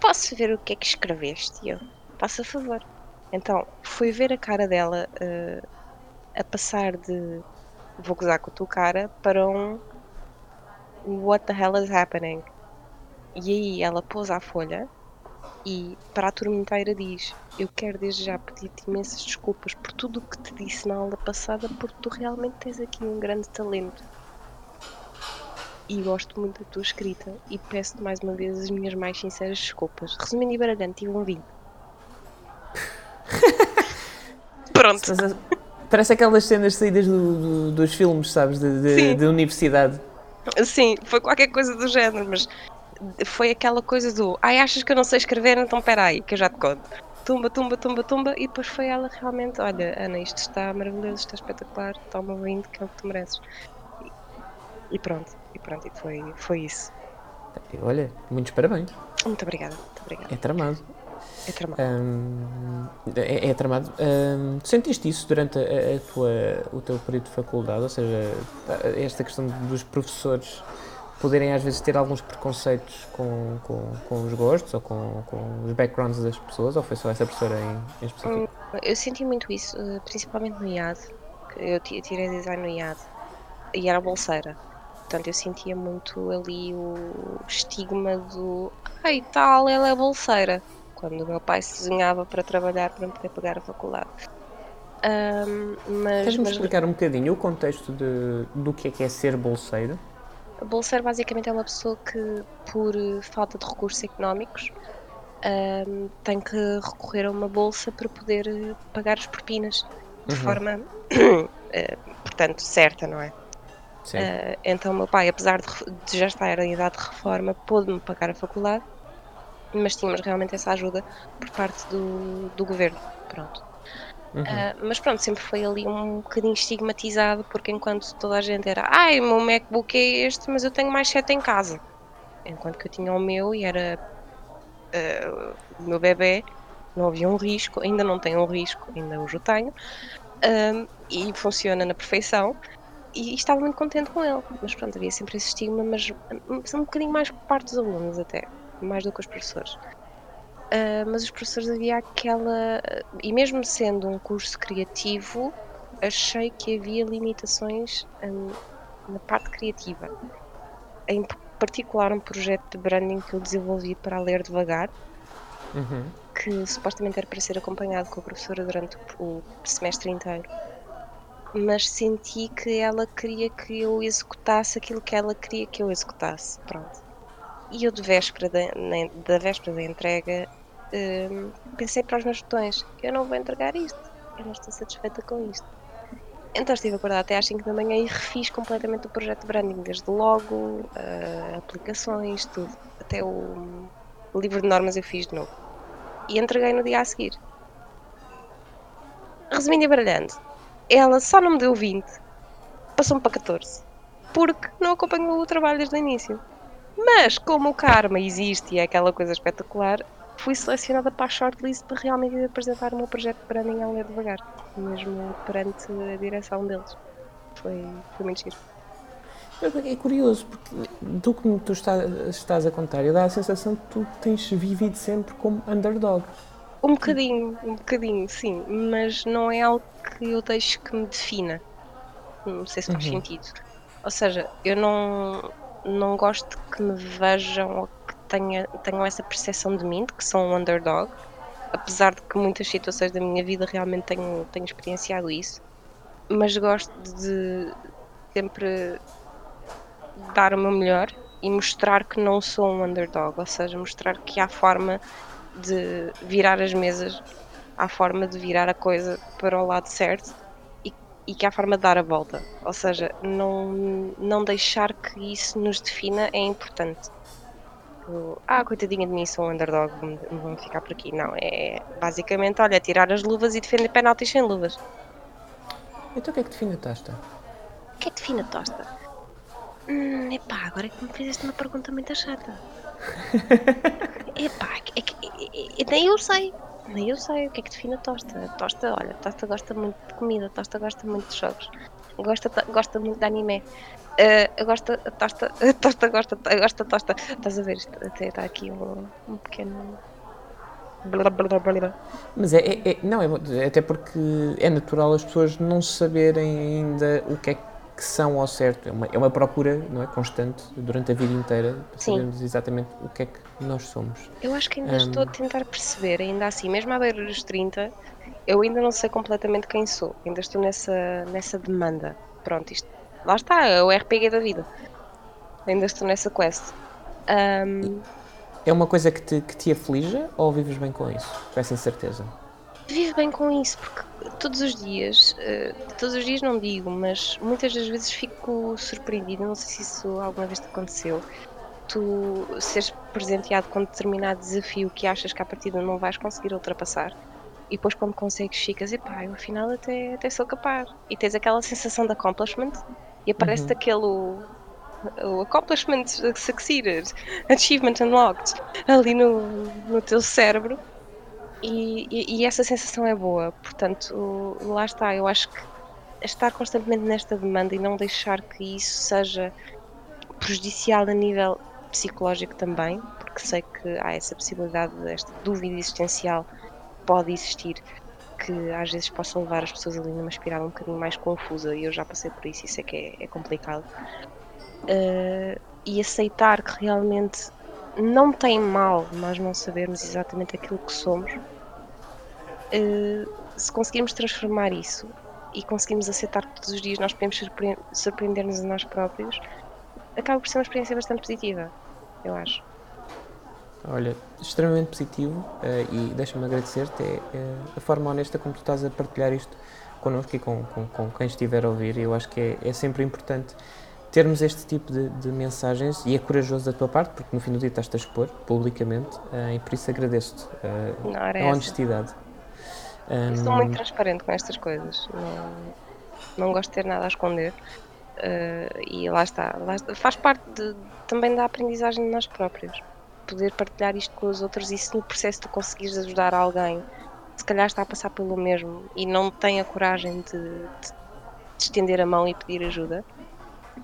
Posso ver o que é que escreveste? E eu, faça favor. Então, fui ver a cara dela uh, a passar de vou gozar com a tua cara para um What the hell is happening? E aí ela pôs à folha e para a turma inteira diz: Eu quero desde já pedir-te imensas desculpas por tudo o que te disse na aula passada, porque tu realmente tens aqui um grande talento. E gosto muito da tua escrita e peço-te mais uma vez as minhas mais sinceras desculpas. Resumindo e baralhando, tive um vinho. Pronto. Parece aquelas cenas saídas do, do, dos filmes, sabes? De, de, de, universidade. Sim, foi qualquer coisa do género, mas foi aquela coisa do ai, achas que eu não sei escrever, então peraí, que eu já te conto. Tumba, tumba, tumba, tumba, e depois foi ela realmente, olha, Ana, isto está maravilhoso, está espetacular, toma o vinho que é o que tu mereces. E, e pronto, e pronto, e foi, foi isso. Olha, muitos parabéns. Muito obrigada, muito obrigada. É tramado. É tramado. Um, é, é, tramado. Um, sentiste isso durante a, a, tua, o teu período de faculdade? Ou seja, esta questão dos professores poderem às vezes ter alguns preconceitos com, com, com os gostos ou com, com os backgrounds das pessoas? Ou foi só essa professora em, em específico? Hum, eu senti muito isso, eh, principalmente no IAD. Eu tirei design no IAD e era bolseira. Portanto, eu sentia muito ali o estigma do ai tal, ela é bolseira quando o meu pai se desenhava para trabalhar para poder pagar a faculdade. Um, mas, Queres-me mas... explicar um bocadinho o contexto de, do que é que é ser bolseiro? Bolseiro basicamente é uma pessoa que, por falta de recursos económicos, um, tem que recorrer a uma bolsa para poder pagar as propinas de uhum. forma, uh, portanto, certa, não é? Uh, então, meu pai, apesar de, de já estar em idade de reforma, pôde-me pagar a faculdade mas tínhamos realmente essa ajuda por parte do, do governo. Pronto. Uhum. Uh, mas pronto, sempre foi ali um bocadinho estigmatizado, porque enquanto toda a gente era ai, o meu MacBook é este, mas eu tenho mais sete em casa. Enquanto que eu tinha o meu e era uh, o meu bebê, não havia um risco, ainda não tenho um risco, ainda hoje o tenho, uh, e funciona na perfeição. E, estava muito contente com ele, mas pronto, havia sempre esse estigma, mas um bocadinho mais por parte dos alunos até mais do que os professores. Uh, mas os professores havia aquela. E mesmo sendo um curso criativo, achei que havia limitações um, na parte criativa. Em particular, um projeto de branding que eu desenvolvi para Ler Devagar, uhum. que supostamente era para ser acompanhado com a professora durante o semestre inteiro. Mas senti que ela queria que eu executasse aquilo que ela queria que eu executasse. Pronto. E eu, de véspera da, da véspera da entrega, pensei para os meus botões: eu não vou entregar isto, eu não estou satisfeita com isto. Então estive acordada até às 5 da manhã e refiz completamente o projeto de branding, desde logo, uh, aplicações, tudo. Até o, o livro de normas eu fiz de novo. E entreguei no dia a seguir. Resumindo e baralhando, ela só não me deu 20, passou-me para 14, porque não acompanhou o trabalho desde o início. Mas, como o karma existe e é aquela coisa espetacular, fui selecionada para a shortlist para realmente apresentar o meu projeto de branding ao ler devagar, mesmo perante a direção deles. Foi, foi muito giro. É curioso, porque do que tu está, estás a contar, eu dá a sensação que tu tens vivido sempre como underdog. Um bocadinho, um bocadinho, sim, mas não é algo que eu deixo que me defina. Não sei se faz uhum. sentido. Ou seja, eu não, não gosto que me vejam ou tenha, tenham essa percepção de mim, de que sou um underdog, apesar de que muitas situações da minha vida realmente tenho, tenho experienciado isso, mas gosto de sempre dar o meu melhor e mostrar que não sou um underdog, ou seja, mostrar que há forma de virar as mesas, há forma de virar a coisa para o lado certo e que há forma de dar a volta. Ou seja, não, não deixar que isso nos defina é importante. Ah, coitadinha de mim, sou um underdog, vão ficar por aqui. Não, é basicamente, olha, tirar as luvas e defender penaltis sem luvas. Então o que é que define a tosta? O que é que define a tosta? Hum, epá, agora é que me fizeste uma pergunta muito chata. epá, é que, é, é, nem eu sei. Nem eu sei o que é que define a tosta. A tosta, olha, a tosta gosta muito de comida, a tosta gosta muito de jogos. gosta, gosta muito de anime. Uh, gosta, tosta, tosta, gosta, gosta, tosta. Estás a ver? Isto até está aqui um, um pequeno. Blá, blá, blá. Mas é, é- é- não, é, até porque é natural as pessoas não saberem ainda o que é que são ao certo. É uma, é uma procura, não é, constante durante a vida inteira para Sim. sabermos exatamente o que é que nós somos. Eu acho que ainda Hum. estou a tentar perceber, ainda assim, mesmo à beira dos 30, eu ainda não sei completamente quem sou. Ainda estou nessa, nessa demanda. Pronto, isto. Lá está, é o RPG da vida. Ainda estou nessa quest. Ahm, É uma coisa que te, que te aflige ou vives bem com isso? Com essa incerteza? vivo bem com isso, porque todos os dias, eh, todos os dias não digo, mas muitas das vezes fico surpreendida. Não sei se isso alguma vez te aconteceu. Tu seres presenteado com um determinado desafio que achas que à partida não vais conseguir ultrapassar. E depois quando consegues ficas, epá, eu afinal até, até sou capaz. E tens aquela sensação de accomplishment e aparece-te aquele o, o accomplishment succeeded, achievement unlocked ali no, no teu cérebro e, e- e essa sensação é boa. Portanto, lá está. Eu acho que estar constantemente nesta demanda e não deixar que isso seja prejudicial a nível psicológico também, porque sei que há essa possibilidade, esta dúvida existencial pode existir, que às vezes possa levar as pessoas ali numa espiral um bocadinho mais confusa, e eu já passei por isso, isso é que é, é complicado. Eh, e aceitar que realmente não tem mal nós não sabermos exatamente aquilo que somos, eh, se conseguirmos transformar isso e conseguirmos aceitar que todos os dias nós podemos surpre- surpreender-nos a nós próprios, acaba por ser uma experiência bastante positiva, eu acho. Olha, extremamente positivo eh, e deixa-me agradecer-te é, é a forma honesta como tu estás a partilhar isto connosco e com, com, com quem estiver a ouvir. Eu acho que é, é sempre importante termos este tipo de, de mensagens e é corajoso da tua parte, porque no fim do dia estás-te a expor publicamente eh, e por isso agradeço-te era a essa. honestidade. Eu sou muito transparente com estas coisas. Não, não gosto de ter nada a esconder. Eh, e lá está, lá. Faz parte de- também da aprendizagem de nós próprios. Poder partilhar isto com os outros e se no processo tu conseguires ajudar alguém, se calhar está a passar pelo mesmo e não tem a coragem de, de- de estender a mão e pedir ajuda,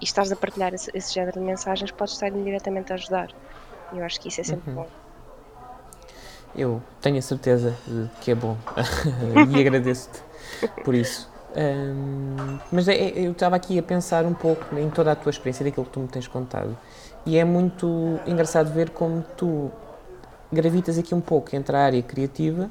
e estás a partilhar esse, esse género de mensagens, podes estar indiretamente a ajudar. E eu acho que isso é sempre Uhum. bom. Eu tenho a certeza de que é bom e agradeço-te por isso. Ahm, mas é- é- eu estava aqui a pensar um pouco em toda a tua experiência, daquilo que tu me tens contado, e é muito engraçado ver como tu gravitas aqui um pouco entre a área criativa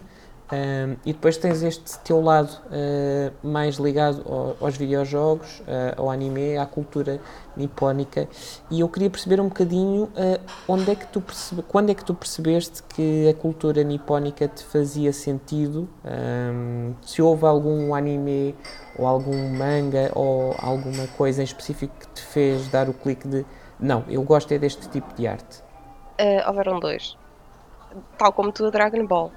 ahm, e depois tens este teu lado ah, mais ligado ao- aos videojogos, ah, ao anime, à cultura nipónica. E eu queria perceber um bocadinho ah, onde é que tu percebe, quando é que tu percebeste que a cultura nipónica te fazia sentido, ahm, se houve algum anime ou algum manga ou alguma coisa em específico que te fez dar o clique de não, eu gosto é deste tipo de arte. Uh, houveram dois. Tal como tu, a Dragon Ball.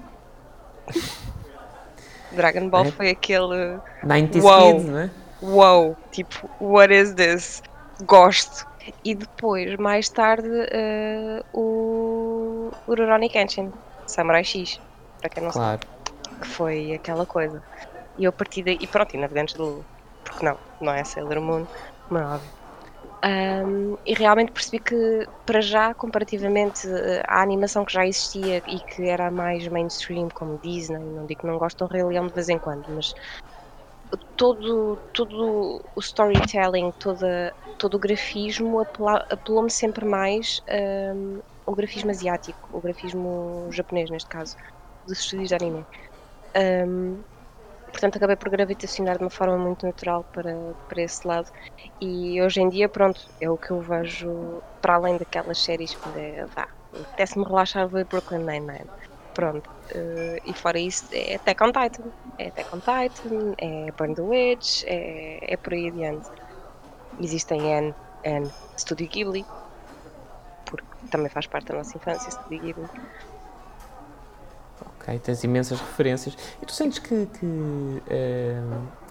Dragon Ball É? foi aquele 90s Uau. Kids, não é? wow, tipo, what is this? Gosto. E depois, mais tarde, uh, o, o Rurouni Kenshin, Samurai X, para quem não Claro. sabe, que foi aquela coisa. E eu a partir daí, e pronto, e Navegantes de Lulu, porque não, não é Sailor Moon, como é óbvio. Um, e realmente percebi que, para já, comparativamente eh, à animação que já existia e que era mais mainstream, como Disney, não digo que não gosto do Rei Leão de vez em quando, mas todo, todo o storytelling, toda, todo o grafismo apelou-me sempre mais um, o grafismo asiático, o grafismo japonês, neste caso, dos estúdios de anime. Um, portanto, acabei por gravitacionar de uma forma muito natural para, para esse lado. E hoje em dia, pronto, é o que eu vejo para além daquelas séries que é, vá, apetece-me relaxar ver Brooklyn Nine-Nine. Pronto. eh, e fora isso, é Attack on Titan. É Attack on Titan, é Burn the Witch, é, é por aí adiante. Existem N, N, Studio Ghibli, porque também faz parte da nossa infância, Studio Ghibli. Ok, tens imensas referências. E tu sentes que, que, eh,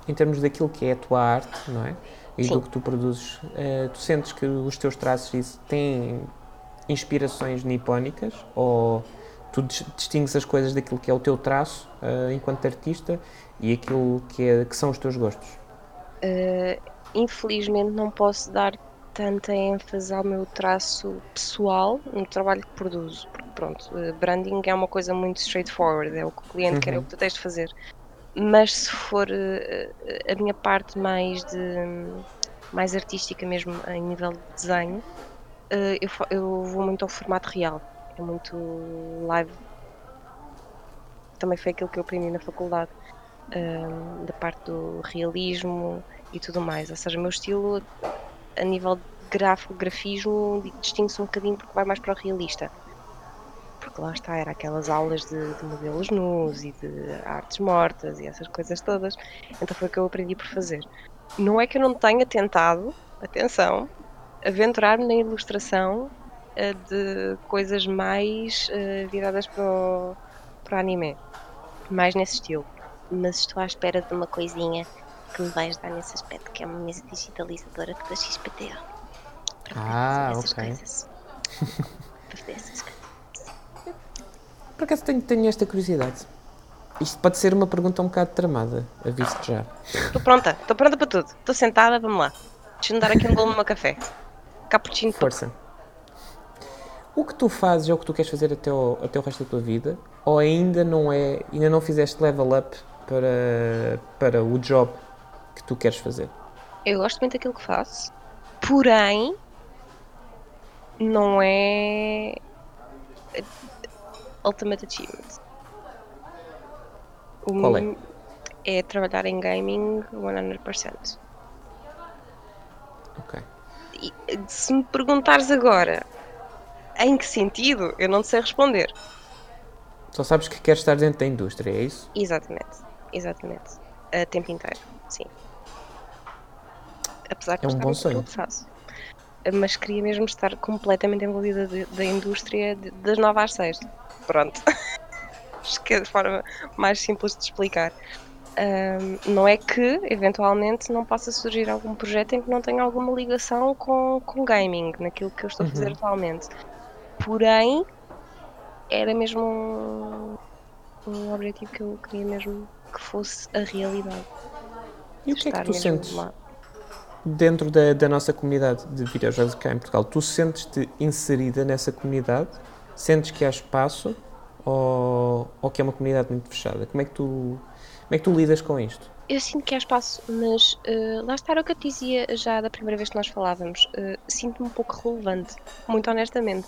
em termos daquilo que é a tua arte, não é? E Sim. do que tu produzes, eh, tu sentes que os teus traços isso, têm inspirações nipónicas? Ou tu dis- distingues as coisas daquilo que é o teu traço eh, enquanto artista e aquilo que, é, que são os teus gostos? Infelizmente não posso dar tanta ênfase ao meu traço pessoal no trabalho que produzo. Pronto, eh, branding é uma coisa muito straightforward, é o que o cliente quer, é o que tu tens de fazer. Mas se for eh, a minha parte mais de mais artística mesmo em nível de desenho, eh, eu, eu vou muito ao formato real. É muito live. Também foi aquilo que eu aprendi na faculdade, ehm, da parte do realismo e tudo mais. Ou seja, o meu estilo a nível de gráfico, grafismo distingue-se um bocadinho porque vai mais para o realista. Porque lá está, era aquelas aulas de, de modelos nus e de artes mortas e essas coisas todas. Então foi o que eu aprendi por fazer. Não é que eu não tenha tentado, atenção, aventurar-me na ilustração eh, de coisas mais eh, viradas para o, para o anime. Mais nesse estilo. Mas estou à espera de uma coisinha que me vai ajudar nesse aspecto, que é uma mesa digitalizadora da XPTO. Para Ah, fazer essas ok. coisas. para fazer essas coisas. Por acaso tenho, tenho esta curiosidade. Isto pode ser uma pergunta um bocado tramada, aviso-te já. Estou pronta, estou pronta para tudo. Estou sentada, vamos lá. Deixa-me dar aqui um bolo no meu café. Cappuccino para Força. O que tu fazes é o que tu queres fazer até o, até o resto da tua vida? Ou ainda não é, ainda não fizeste level up para, para o job que tu queres fazer? Eu gosto muito daquilo que faço, porém, não é. Ultimate Achievement. O Qual é? meu- É trabalhar em gaming 100%. Ok. E, se me perguntares agora em que sentido, eu não te sei responder. Só sabes que queres estar dentro da indústria, é isso? Exatamente, exatamente. A tempo inteiro, sim. Apesar de É um bom sonho. faço. Mas queria mesmo estar completamente envolvida de- da indústria de- das 9 às 6. Pronto. Acho que é a forma mais simples de explicar. Ahm, não é que, eventualmente, não possa surgir algum projeto em que não tenha alguma ligação com, com gaming, naquilo que eu estou a fazer Uhum. atualmente. Porém, era mesmo um, um objetivo que eu queria mesmo que fosse a realidade. E o que é que tu sentes lá. dentro da, da nossa comunidade de videojogos cá em Portugal? Tu sentes-te inserida nessa comunidade? Sentes que há espaço? Ou, ou que é uma comunidade muito fechada? Como é que tu, como é que tu lidas com isto? Eu sinto que há espaço, mas eh, lá está o que eu te dizia já da primeira vez que nós falávamos. eh, Sinto-me um pouco relevante, muito honestamente.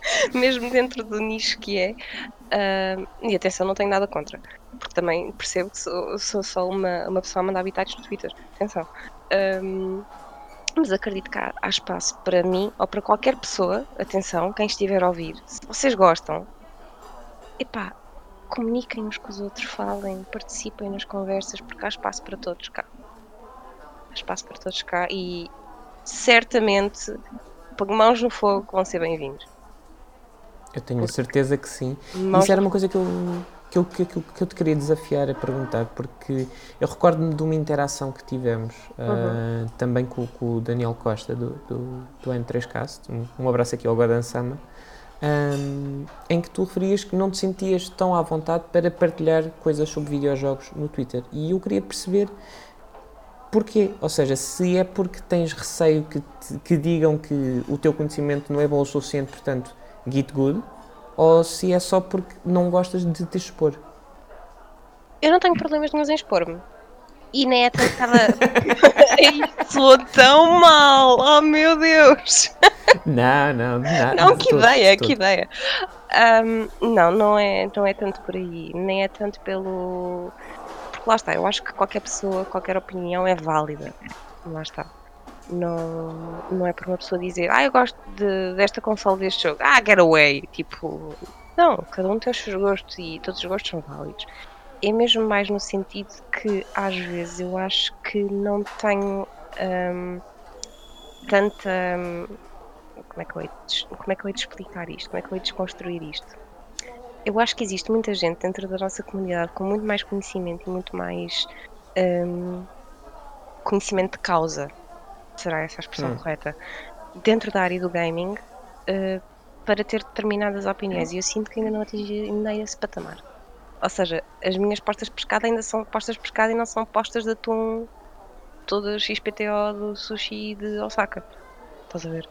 Mesmo dentro do nicho que é. ah, e atenção, não tenho nada contra. Porque também percebo que sou, sou só uma, uma pessoa a mandar habitats no Twitter. Atenção. Ahm, mas acredito que há, há espaço para mim ou para qualquer pessoa, atenção, quem estiver a ouvir. Se vocês gostam, epá, comuniquem uns com os outros, falem, participem nas conversas, porque há espaço para todos cá. Há espaço para todos cá e certamente mãos no fogo vão ser bem-vindos. Eu tenho a certeza que sim. Mãos Isso era uma coisa que eu, que, eu, que, eu- que eu te queria desafiar a perguntar, porque eu recordo-me de uma interação que tivemos ah, também com, com o Daniel Costa do, do, do N3Cast, um, um abraço aqui ao Godan Sama, ahm, em que tu referias que não te sentias tão à vontade para partilhar coisas sobre videojogos no Twitter. E eu queria perceber porquê. Ou seja, se é porque tens receio que, te- que digam que o teu conhecimento não é bom o suficiente, portanto, get good, ou se é só porque não gostas de te expor. Eu não tenho problemas nenhum em expor-me. E nem é tanto que estava. Ai, Soou tão mal! Oh meu Deus! Não, não, não. Não, que todo, ideia, de que ideia. Ahm, não, não é, não é tanto por aí, nem é tanto pelo. Porque lá está, eu acho que qualquer pessoa, qualquer opinião é válida. Lá está. Não, não é por uma pessoa dizer, ah, eu gosto de- desta console deste jogo, ah, get away. Tipo, não, cada um tem os seus gostos e todos os gostos são válidos. É mesmo mais no sentido que às vezes eu acho que não tenho ahm, tanta. hum, como é, que eu como é que eu explicar isto? Como é que eu de desconstruir isto? Eu acho que existe muita gente dentro da nossa comunidade com muito mais conhecimento e muito mais hum, conhecimento de causa, será essa a expressão Hum. correta, dentro da área do gaming eh, para ter determinadas opiniões. E eu sinto que ainda não atingi ainda esse patamar. Ou seja, as minhas postas de pescado ainda são postas de pescado e não são postas de atum todas XPTO do sushi de Osaka. Estás a ver?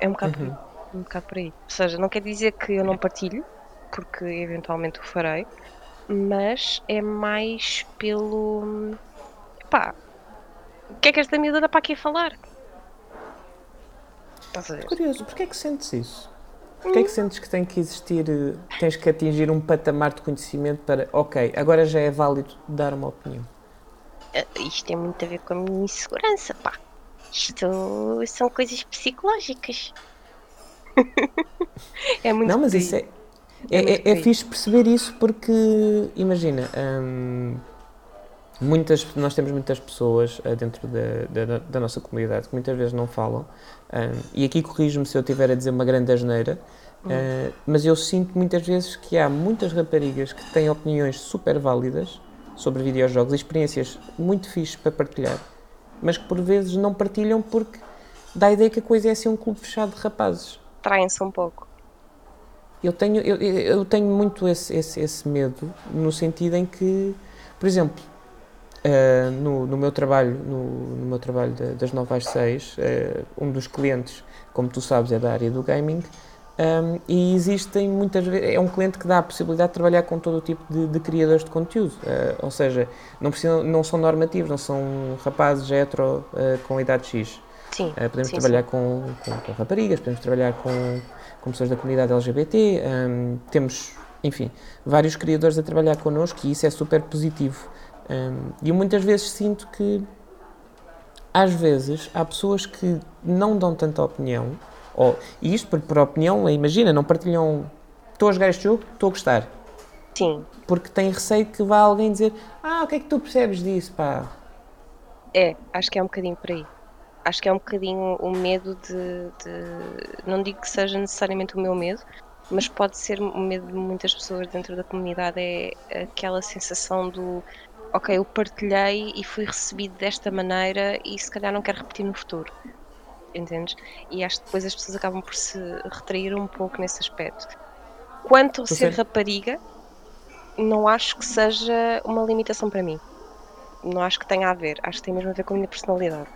É um bocado, por aí, um bocado por aí. Ou seja, não quer dizer que eu não partilho, porque eventualmente o farei, mas é mais pelo. Pá, o que é que esta miúda dá para aqui falar? Estás a ver? Curioso, porquê é que sentes isso? Porquê é que sentes que tem que existir, eh, tens que atingir um patamar de conhecimento para, ok, agora já é válido dar uma opinião? Ah, Isto tem muito a ver com a minha insegurança, pá. Isto são coisas psicológicas. é muito Não, mas isso é, é, É é, é fixe perceber isso porque, imagina, hum, muitas, nós temos muitas pessoas eh, dentro da, da, da nossa comunidade que muitas vezes não falam, hum, e aqui corrijo-me se eu estiver a dizer uma grande asneira, Hum. eh, mas eu sinto muitas vezes que há muitas raparigas que têm opiniões super válidas sobre videojogos, experiências muito fixes para partilhar, mas que por vezes não partilham porque dá a ideia que a coisa é assim um clube fechado de rapazes. Traem-se um pouco. Eu tenho, eu eu tenho muito esse, esse, esse medo, no sentido em que, por exemplo, eh, no, no meu trabalho, no, no meu trabalho da- das 9 às 6, eh, um dos clientes, como tu sabes, é da área do gaming, ehm, e existem muitas vezes, é um cliente que dá a possibilidade de trabalhar com todo o tipo de, de criadores de conteúdo, eh, ou seja, não, precisam, não são normativos, não são rapazes hetero eh, com idade X. Sim. Uh, podemos sim, trabalhar Com, com, com raparigas, podemos trabalhar com, com pessoas da comunidade LGBT, um, temos, enfim, vários criadores a trabalhar connosco e isso é super positivo. Um, e eu muitas vezes sinto que, às vezes, há pessoas que não dão tanta opinião, ou, e isto por, por opinião, imagina, não partilham, estou a jogar este jogo, estou a gostar, Sim. porque têm receio que vá alguém dizer, ah, o que é que tu percebes disso, pá? É, acho que é um bocadinho por aí. Acho que é um bocadinho o medo de, de- Não digo que seja necessariamente o meu medo, mas pode ser o medo de muitas pessoas dentro da comunidade. É aquela sensação do. Ok, eu partilhei e fui recebido desta maneira e se calhar não quero repetir no futuro. Entendes? E acho que depois as pessoas acabam por se retrair um pouco nesse aspecto. Quanto a ser rapariga, não acho que seja uma limitação para mim não acho que tenha a ver, acho que tem mesmo a ver com a minha personalidade.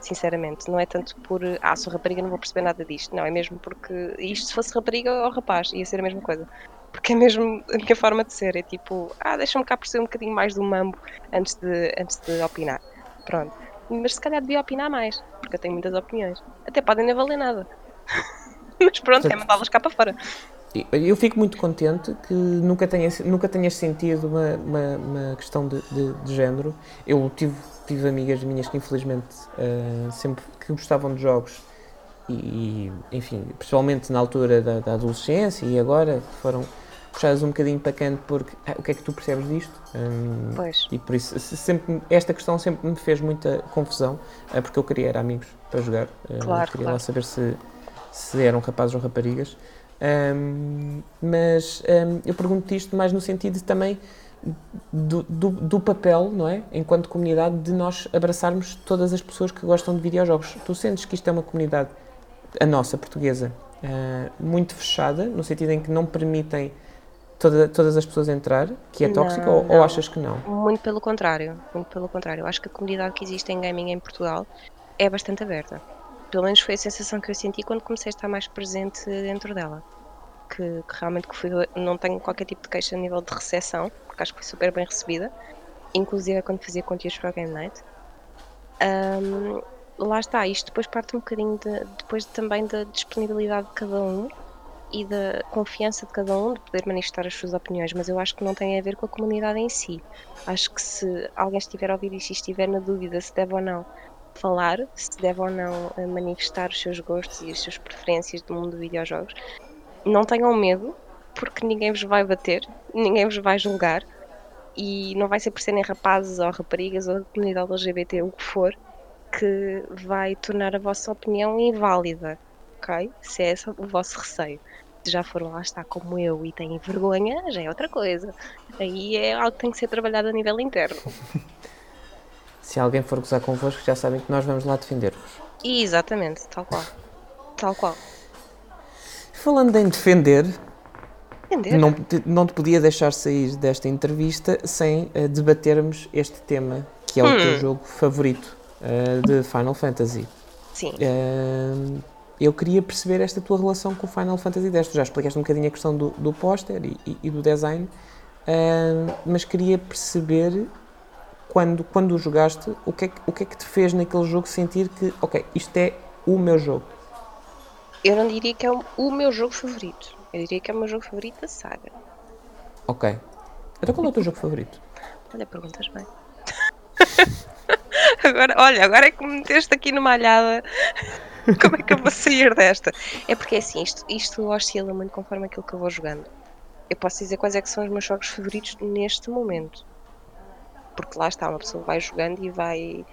Sinceramente, não é tanto por ah, sou rapariga, não vou perceber nada disto. Não, é mesmo porque isto se fosse rapariga ou rapaz, ia ser a mesma coisa. Porque é mesmo a minha forma de ser, é tipo, ah, deixa-me cá perceber um bocadinho mais do mambo antes de, antes de opinar. Pronto. Mas se calhar devia opinar mais, porque eu tenho muitas opiniões. Até podem nem valer nada. Mas pronto, é mandá-las cá para fora. Eu fico muito contente que nunca tenhas, nunca tenhas sentido uma, uma, uma questão de, de, de género. Eu tive, tive amigas minhas que infelizmente eh, sempre que gostavam de jogos e, enfim, principalmente na altura da, da adolescência e agora foram puxadas um bocadinho para canto porque "Ah, o que é que tu percebes disto? Hum, Pois. e por isso se- sempre, esta questão sempre me fez muita confusão eh, porque eu queria era amigos para jogar. Eh, Claro, queria claro. lá saber se, se eram rapazes ou raparigas. Ahm, mas ahm, eu pergunto isto mais no sentido também do, do, do papel, não é? Enquanto comunidade, de nós abraçarmos todas as pessoas que gostam de videojogos. Tu sentes que isto é uma comunidade, a nossa, portuguesa, ah, muito fechada, no sentido em que não permitem toda, todas as pessoas entrar, que é Não, tóxica, ou, ou não. achas que não? Muito pelo contrário, muito pelo contrário. Eu acho que a comunidade que existe em gaming em Portugal é bastante aberta. Pelo menos foi a sensação que eu senti quando comecei a estar mais presente dentro dela. Que, que realmente que fui, não tenho qualquer tipo de queixa a nível de recepção, porque acho que foi super bem recebida, inclusive quando fazia conteúdos para a Game Night. Ahm, lá está, isto depois parte um bocadinho de- depois também da disponibilidade de cada um e da confiança de cada um de poder manifestar as suas opiniões, mas eu acho que não tem a ver com a comunidade em si. Acho que se alguém estiver a ouvir isto e estiver na dúvida se deve ou não falar, se deve ou não eh, manifestar os seus gostos e as suas preferências do mundo de videojogos, não tenham medo, porque ninguém vos vai bater, ninguém vos vai julgar e não vai ser por serem rapazes ou raparigas ou da comunidade LGBT, o que for, que vai tornar a vossa opinião inválida, ok? Se é esse o vosso receio. Se já foram lá está como eu e têm vergonha, já é outra coisa. Aí é algo que tem que ser trabalhado a nível interno. Se alguém for gozar convosco, já sabem que nós vamos lá defender-vos. Exatamente, tal qual. Tal qual. Falando em defender, Entender? não, te- não te podia deixar sair desta entrevista sem eh, debatermos este tema, que é o teu Hum. jogo favorito eh, de Final Fantasy. Sim. Eh, eu queria perceber esta tua relação com o Final Fantasy X. Tu já explicaste um bocadinho a questão do, do póster e, e- e do design, eh, mas queria perceber quando, quando o jogaste, o que, é que, o que é que te fez naquele jogo sentir que, ok, isto é o meu jogo. Eu não diria que é o meu jogo favorito. Eu diria que é o meu jogo favorito da saga. Ok. Então qual é o teu jogo favorito? Olha, perguntas bem. agora, olha, agora é que me meteste aqui numa alhada. Como é que eu vou sair desta? É porque assim, isto, isto oscila muito conforme aquilo que eu vou jogando. Eu posso dizer quais é que são os meus jogos favoritos neste momento. Porque lá está, uma pessoa vai jogando e vai,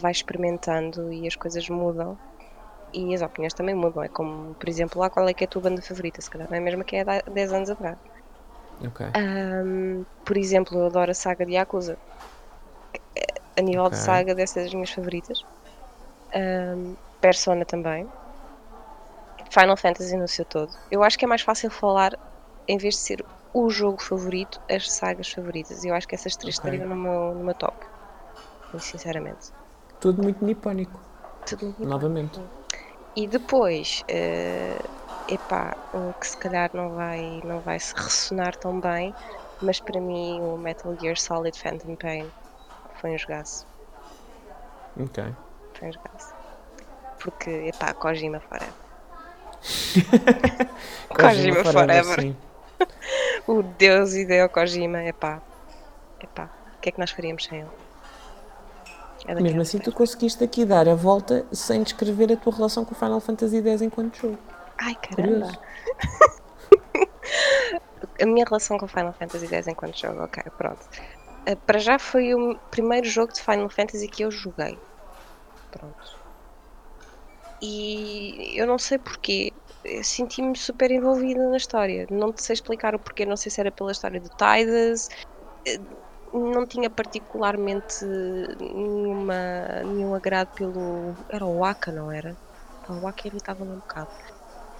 vai experimentando e as coisas mudam. E as opiniões também mudam. É como, por exemplo, lá qual é que é a tua banda favorita? Se calhar não é a mesma que é há 10 anos atrás. Ok. Ahm, por exemplo, eu adoro a saga de Yakuza. A nível de Ok. saga, dessas das minhas favoritas. Ahm, Persona também. Final Fantasy no seu todo. Eu acho que é mais fácil falar, em vez de ser o jogo favorito, as sagas favoritas. Eu acho que essas três Ok. estariam no meu, no meu top. Muito sinceramente. Tudo muito nipónico, Tudo muito novamente. E depois, eh, epá, um que se calhar não vai, não vai se ressonar tão bem, mas para mim o Metal Gear Solid Phantom Pain foi um jogaço. Ok. Foi um jogaço. Porque, epá, Kojima Forever. Kojima Forever. O Deus Hideo Kojima, epá. Epá, o que é que nós faríamos sem ele? É Mesmo assim, tu conseguiste aqui dar a volta sem descrever a tua relação com o Final Fantasy X enquanto jogo. Ai, caramba! A minha relação com Final Fantasy X enquanto jogo, ok, pronto. Uh, para já foi o primeiro jogo de Final Fantasy que eu joguei. Pronto. E eu não sei porquê, senti-me super envolvida na história. Não te sei explicar o porquê, não sei se era pela história do Tidus. eh, Não tinha particularmente nenhuma, nenhum agrado pelo. Era o Waka, não era? Pá, O Waka irritava-me um bocado.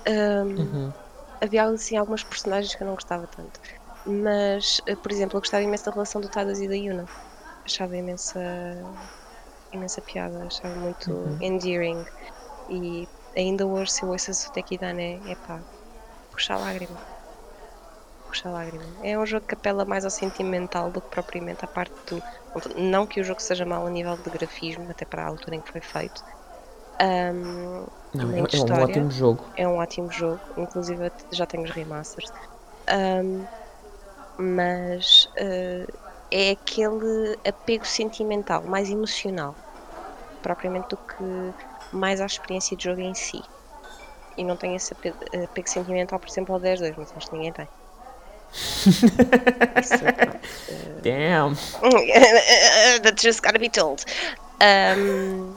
Um, Uhum. havia assim, algumas personagens que eu não gostava tanto. Mas, eh, por exemplo, eu gostava imenso da relação do Tidus e da Yuna. Achava imensa, imensa piada, achava muito Uhum. endearing. E ainda hoje, se eu ouço a Sutekidane, é pá, puxa a lágrima. Puxa a lágrima. É um jogo que apela mais ao sentimental do que propriamente à parte do. Não que o jogo seja mau a nível de grafismo, até para a altura em que foi feito. Ahm, Não, nem é, é um história. ótimo jogo. é um ótimo jogo, inclusive já tenho os remasters. Ahm, mas eh, é aquele apego sentimental, mais emocional, propriamente do que mais à experiência de jogo em si. E não tenho esse apego, apego sentimental, por exemplo, ao 10-2, mas acho que ninguém tem. Isso, pronto. Damn! That's just gotta be told. Um,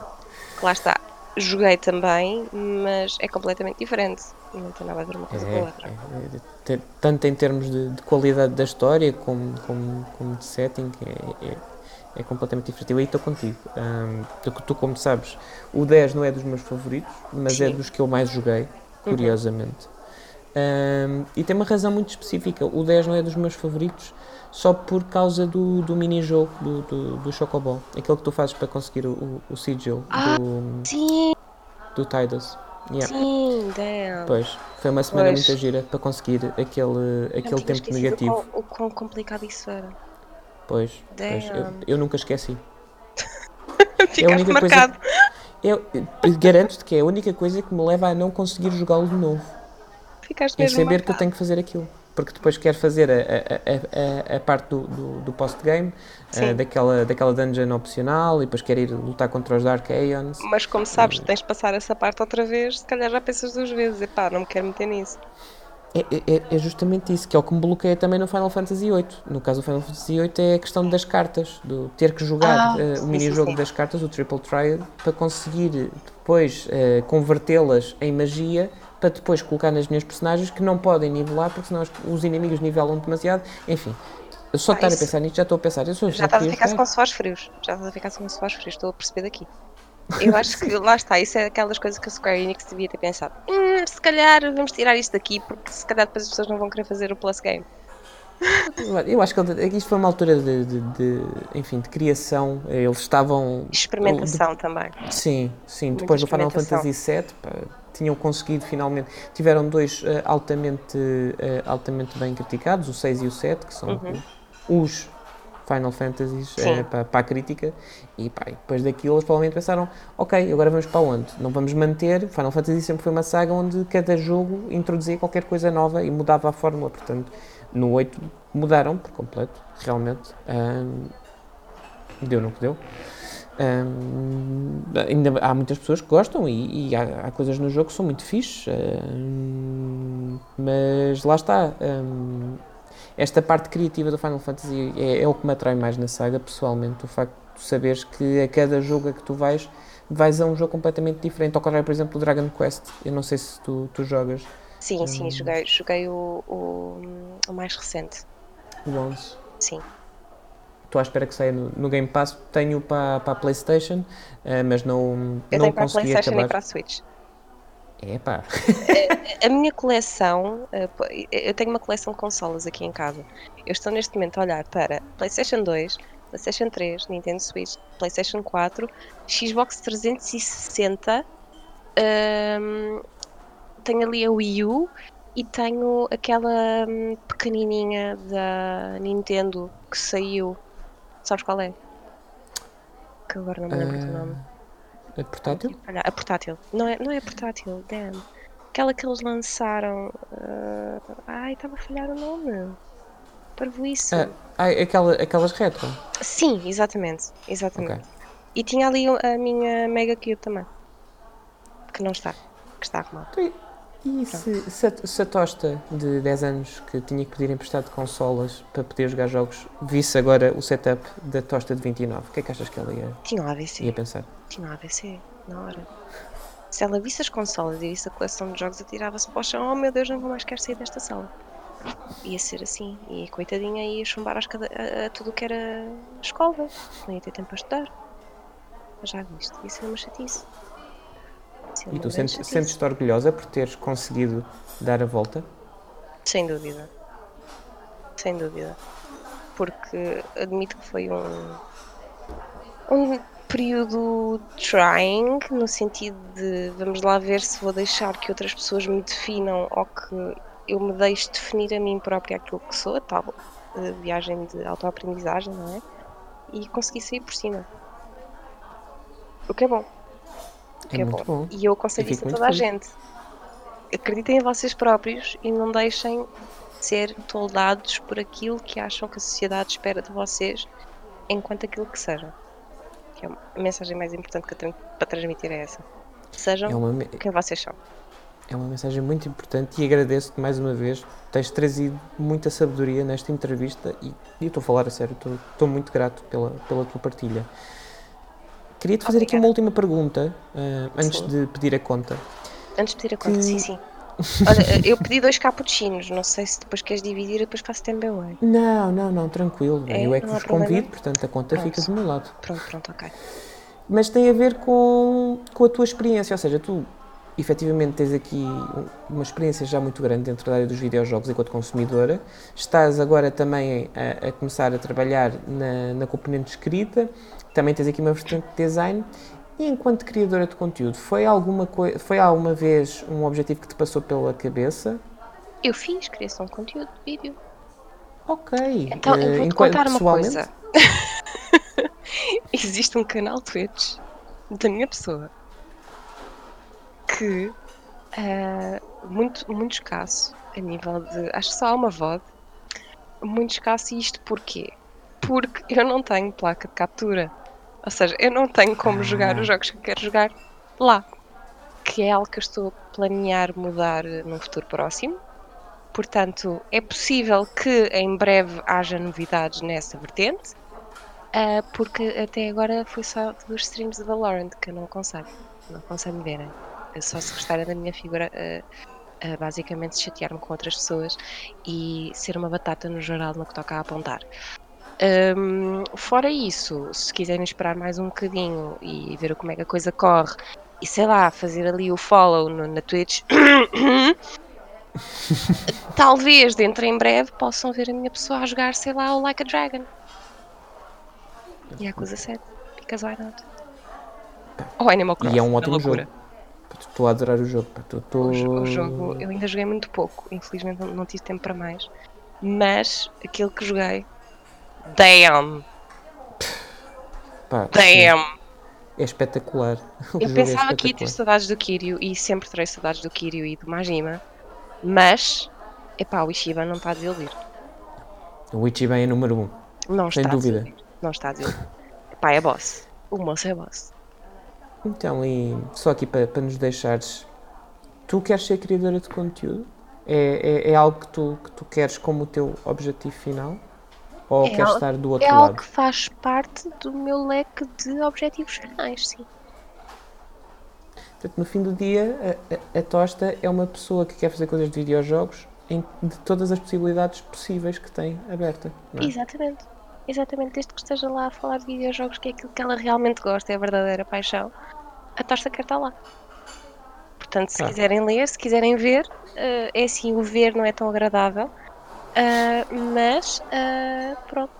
lá está. Joguei também, mas é completamente diferente. Não tem nada a ver uma coisa com a É, outra. é, é, te- tanto em termos de, de qualidade da história como, como, como de setting, é, é, é completamente diferente. Eu aí estou contigo. Ahm, tu, tu, como sabes, o 10 não é dos meus favoritos, mas é Sim. dos que eu mais joguei, curiosamente. Ahm, e tem uma razão muito específica. O 10 não é dos meus favoritos só por causa do, do mini-jogo do, do, do Chocoball. Aquele que tu fazes para conseguir o, o, o sigil Ah, do, Sim, do Tidus. Yeah. sim, damn. Pois, foi uma semana Pois. muito gira para conseguir aquele, aquele tempo negativo. O quão, o quão complicado isso era. Pois, pois eu, eu nunca esqueci. Ficaste única coisa- marcado. Eu, eu garanto-te que é a única coisa que me leva a não conseguir jogá-lo de novo. Ficaste É saber que eu marcado. tenho que fazer aquilo. Porque depois quero fazer a, a, a, a, parte do, do, do post-game, eh, Sim. daquela, daquela dungeon opcional, e depois quero ir lutar contra os Dark Aeons. Mas como sabes, tens de passar essa parte outra vez, se calhar já pensas duas vezes. Epá, não me quero meter nisso. É, é- é justamente isso, que é o que me bloqueia também no Final Fantasy VIII. No caso do Final Fantasy VIII é a questão das cartas, do ter que jogar Ah, eh, sim, o mini-jogo das cartas, o Triple Triad, para conseguir depois eh, convertê-las em magia, para depois colocar nas minhas personagens que não podem nivelar, porque senão os, os inimigos nivelam demasiado. Enfim, só Ah, estar a isso- pensar nisto já estou a pensar, eu sou Já estás a ficar com suores frios. Já estás a ficar com suores frios, estou a perceber daqui. Eu acho que lá está, isso é aquelas coisas que a Square Enix devia ter pensado. Hum, se calhar vamos tirar isto daqui, porque se calhar depois as pessoas não vão querer fazer o Plus Game. Eu acho que ele- isto foi uma altura de, de- de, enfim, de criação. Eles estavam. Experimentação também. Sim, sim. Muita Depois do Final. Fantasy VII, pá, tinham conseguido finalmente. Tiveram dois eh, altamente, eh, altamente bem criticados, o 6 e o 7, que são Uhum. os Final Fantasies Sim. eh, para, para a crítica. E pá, e depois daquilo eles provavelmente pensaram: ok, agora vamos para onde? Não vamos manter. Final Fantasy sempre foi uma saga onde cada jogo introduzia qualquer coisa nova e mudava a fórmula. Portanto, no 8 mudaram por completo, realmente. Deu no que deu. Ahm, ainda há muitas pessoas que gostam e, e há, há coisas no jogo que são muito fixes, ahm, mas lá está. ahm, esta parte criativa do Final Fantasy é, é o que me atrai mais na saga, pessoalmente. O facto de saberes que a cada jogo a que tu vais, vais a um jogo completamente diferente. Ao contrário, por exemplo, do Dragon Quest. Eu não sei se tu, tu jogas Sim, sim, joguei, joguei o, o, o mais recente. o 11. Sim. Estou à espera que saia no, no Game Pass. Tenho para, para a PlayStation, eh, mas não, Eu não tenho para a consegui Playstation e acabar. para a Switch. É pá. A minha coleção, eh, pô, eu tenho uma coleção de consolas aqui em casa. Eu estou neste momento a olhar para PlayStation 2, PlayStation 3, Nintendo Switch, PlayStation 4, Xbox 360, hum, tenho ali a Wii U e tenho aquela hum, pequenininha da Nintendo que saiu. Sabes qual é? Que agora não me lembro do nome. É portátil? Olha, a portátil. Não é, não é portátil, damn. Aquela que eles lançaram. ah, ai, estava a falhar o nome. Parvoíce. Ah, aquela, aquelas retro. Sim, exatamente. Exatamente. Ok. E tinha ali a minha Mega Cube também. Que não está. Que está arrumado. E se, se, a, se a tosta de 10 anos que tinha que pedir emprestado consolas para poder jogar jogos visse agora o setup da tosta de 29, o que é que achas que ela ia, Tinha um ABC. ia pensar? Tinha um ABC. Na hora. Se ela visse as consolas e visse a coleção de jogos, atirava-se para o chão. Oh meu Deus, não vou mais querer sair desta sala. Ia ser assim. E coitadinha ia chumbar a, a tudo o que era escola. Não ia ter tempo para estudar. Mas já viste. Ia ser uma chatice. Ser E tu sentes- sentes-te orgulhosa por teres conseguido dar a volta? Sem dúvida. Sem dúvida. Porque admito que foi um. um período trying, no sentido de vamos lá ver se vou deixar que outras pessoas me definam ou que eu me deixe definir a mim própria aquilo que sou, a tal eh, viagem de autoaprendizagem, não é? E consegui sair por cima. O que é bom. Que É é, bom. bom. E eu aconselho Eu isso a toda a gente. Acreditem em vocês próprios e não deixem ser toldados por aquilo que acham que a sociedade espera de vocês enquanto aquilo que sejam. Que é a mensagem mais importante que eu tenho para transmitir é essa. Sejam É uma, quem vocês são. é uma mensagem muito importante e agradeço-te mais uma vez. Tens trazido muita sabedoria nesta entrevista e, e eu estou a falar a sério, estou, estou muito grato pela, pela tua partilha. Queria-te fazer aqui Obrigada. uma última pergunta ah, antes Sim. de pedir a conta. Antes de pedir a conta, Que- sim, sim. Olha, eu pedi dois cappuccinos, não sei se depois queres dividir e depois faço também bem. Não, não, não, tranquilo. É? Eu é que vos problema? convido, portanto a conta Pronto. fica do meu lado. Pronto, pronto, ok. Mas tem a ver com, com a tua experiência, ou seja, tu efetivamente tens aqui um- uma experiência já muito grande dentro da área dos videojogos enquanto consumidora. Estás agora também a, a começar a trabalhar na, na componente escrita, também tens aqui uma vertente de design. E enquanto criadora de conteúdo, foi alguma, coi- foi alguma vez um objetivo que te passou pela cabeça? Eu fiz criação de conteúdo de vídeo. Ok. Então, eh, eu vou-te enquanto contar uma coisa. Existe um canal Twitch da minha pessoa que é muito, muito escasso a nível de. Acho que só há uma VOD. Muito escasso, e isto porquê? Porque eu não tenho placa de captura. Ou seja, eu não tenho como jogar os jogos que eu quero jogar lá. Que é algo que eu estou a planear mudar eh, num futuro próximo. Portanto, é possível que em breve haja novidades nessa vertente, ah, porque até agora foi só dos streams de Valorant que eu não aconselho. Não aconselho me verem. Eu só se gostarem da minha figura, ah, ah, basicamente chatear-me com outras pessoas e ser uma batata no geral no que toca a apontar. Hum, fora isso, se quiserem esperar mais um bocadinho e ver como é que a coisa corre e sei lá, fazer ali o follow no- na Twitch, Talvez dentro em breve possam ver a minha pessoa a jogar, sei lá, o Like a Dragon. Yakuza 7. Because why not? Ou Animal Crossing. E é um ótimo jogo. Estou a adorar o jogo. tu- tu- O, o jogo, eu ainda joguei muito pouco, infelizmente não, não tive tempo para mais. Mas aquilo que joguei, damn, pá, damn. é espetacular. O Eu é pensava que ia ter saudades do Kiryu e sempre terei saudades do Kiryu e do Majima, mas, epá, o Ishiba não está a desiludir. O Ichiban é número 1. Um. Não Sem está dúvida. a desiludir. Não está a desiludir. Epá, é boss. O moço é boss. Então, e só aqui para, para nos deixares, tu queres ser criadora de conteúdo? É, é, é algo que tu, que tu queres como o teu objetivo final? Ou É queres algo- estar do outro É algo lado? que faz parte do meu leque de objetivos finais, sim. Portanto, no fim do dia, a, a- a Tosta é uma pessoa que quer fazer coisas de videojogos em, de todas as possibilidades possíveis que tem aberta. Não é? Exatamente. Exatamente, desde que esteja lá a falar de videojogos, que é aquilo que ela realmente gosta, é a verdadeira paixão, a Tosta quer estar lá. Portanto, se Ah. quiserem ler, se quiserem ver, eh, é assim, o ver não é tão agradável, ah, mas ah, pronto,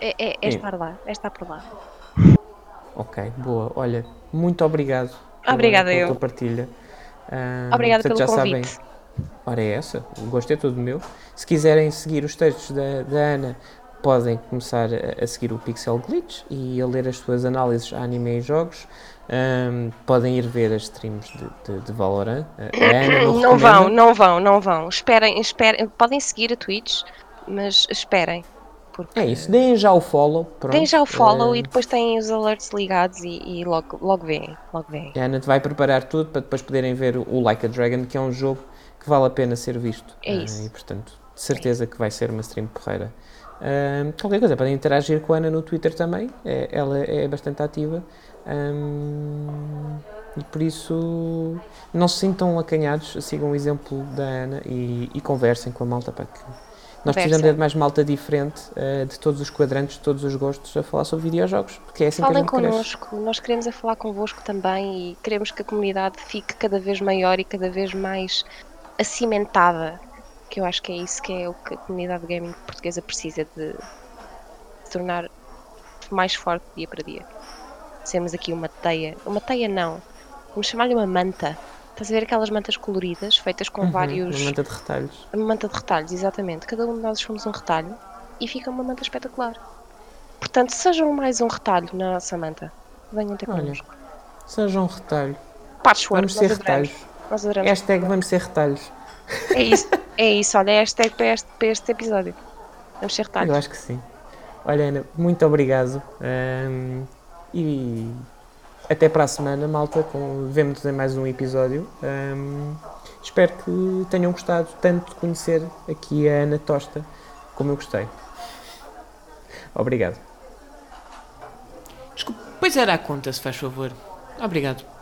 é, é- é Sim. estar lá, é estar por lá. Ok, boa. Olha, muito obrigado Obrigada, pela eu. tua partilha. Ah, Obrigada portanto, pelo já convite. sabem, Ora é essa, o gosto é todo meu. Se quiserem seguir os textos da, da Ana, podem começar a, a seguir o Pixel Glitch e a ler as suas análises a anime e jogos. Ahm, podem ir ver as streams de, de, de Valorant. Não, Não vão, não vão, não vão. Esperem, esperem. Podem seguir a Twitch, mas esperem. Porque É isso, deem já o follow. Pronto. Têm já o follow Ah, e depois têm os alerts ligados e, e logo, logo veem. Logo veem. A Ana te vai preparar tudo para depois poderem ver o Like a Dragon, que é um jogo que vale a pena ser visto. É isso. e portanto, de certeza que vai ser uma stream porreira. Ah, qualquer coisa, podem interagir com a Ana no Twitter também, é- ela é bastante ativa. Ah, e por isso, não se sintam acanhados, sigam o exemplo da Ana e, e conversem com a malta. Para que nós precisamos de mais malta diferente, ah, de todos os quadrantes, de todos os gostos, a falar sobre videojogos, porque é assim Falem que a gente cresce. connosco, nós queremos é falar convosco também e queremos que a comunidade fique cada vez maior e cada vez mais acimentada. Que eu acho que é isso que é o que a comunidade gaming portuguesa precisa de se tornar mais forte dia para dia. Sermos aqui uma teia, uma teia não, vamos chamar-lhe uma manta. Estás a ver aquelas mantas coloridas feitas com Uhum, vários. Uma manta de retalhos. Uma manta de retalhos, exatamente. Cada um de nós somos um retalho e fica uma manta espetacular. Portanto, sejam mais um retalho na nossa manta. Venham ter Olha, connosco. Seja um retalho. Patchwork, Vamos ser adoramos. retalhos. Nós adoramos. Hashtag vamos ser retalhos. É isso, é isso. Olha, é hashtag para este, para este episódio. Vamos ser Eu retalhos. acho que sim. Olha, Ana, muito obrigado. ahm, e até para a semana, malta. Com, vemo-nos em mais um episódio. Ahm, espero que tenham gostado tanto de conhecer aqui a Ana Tosta como eu gostei. Obrigado. Desculpe, pois era a conta, se faz favor. Obrigado.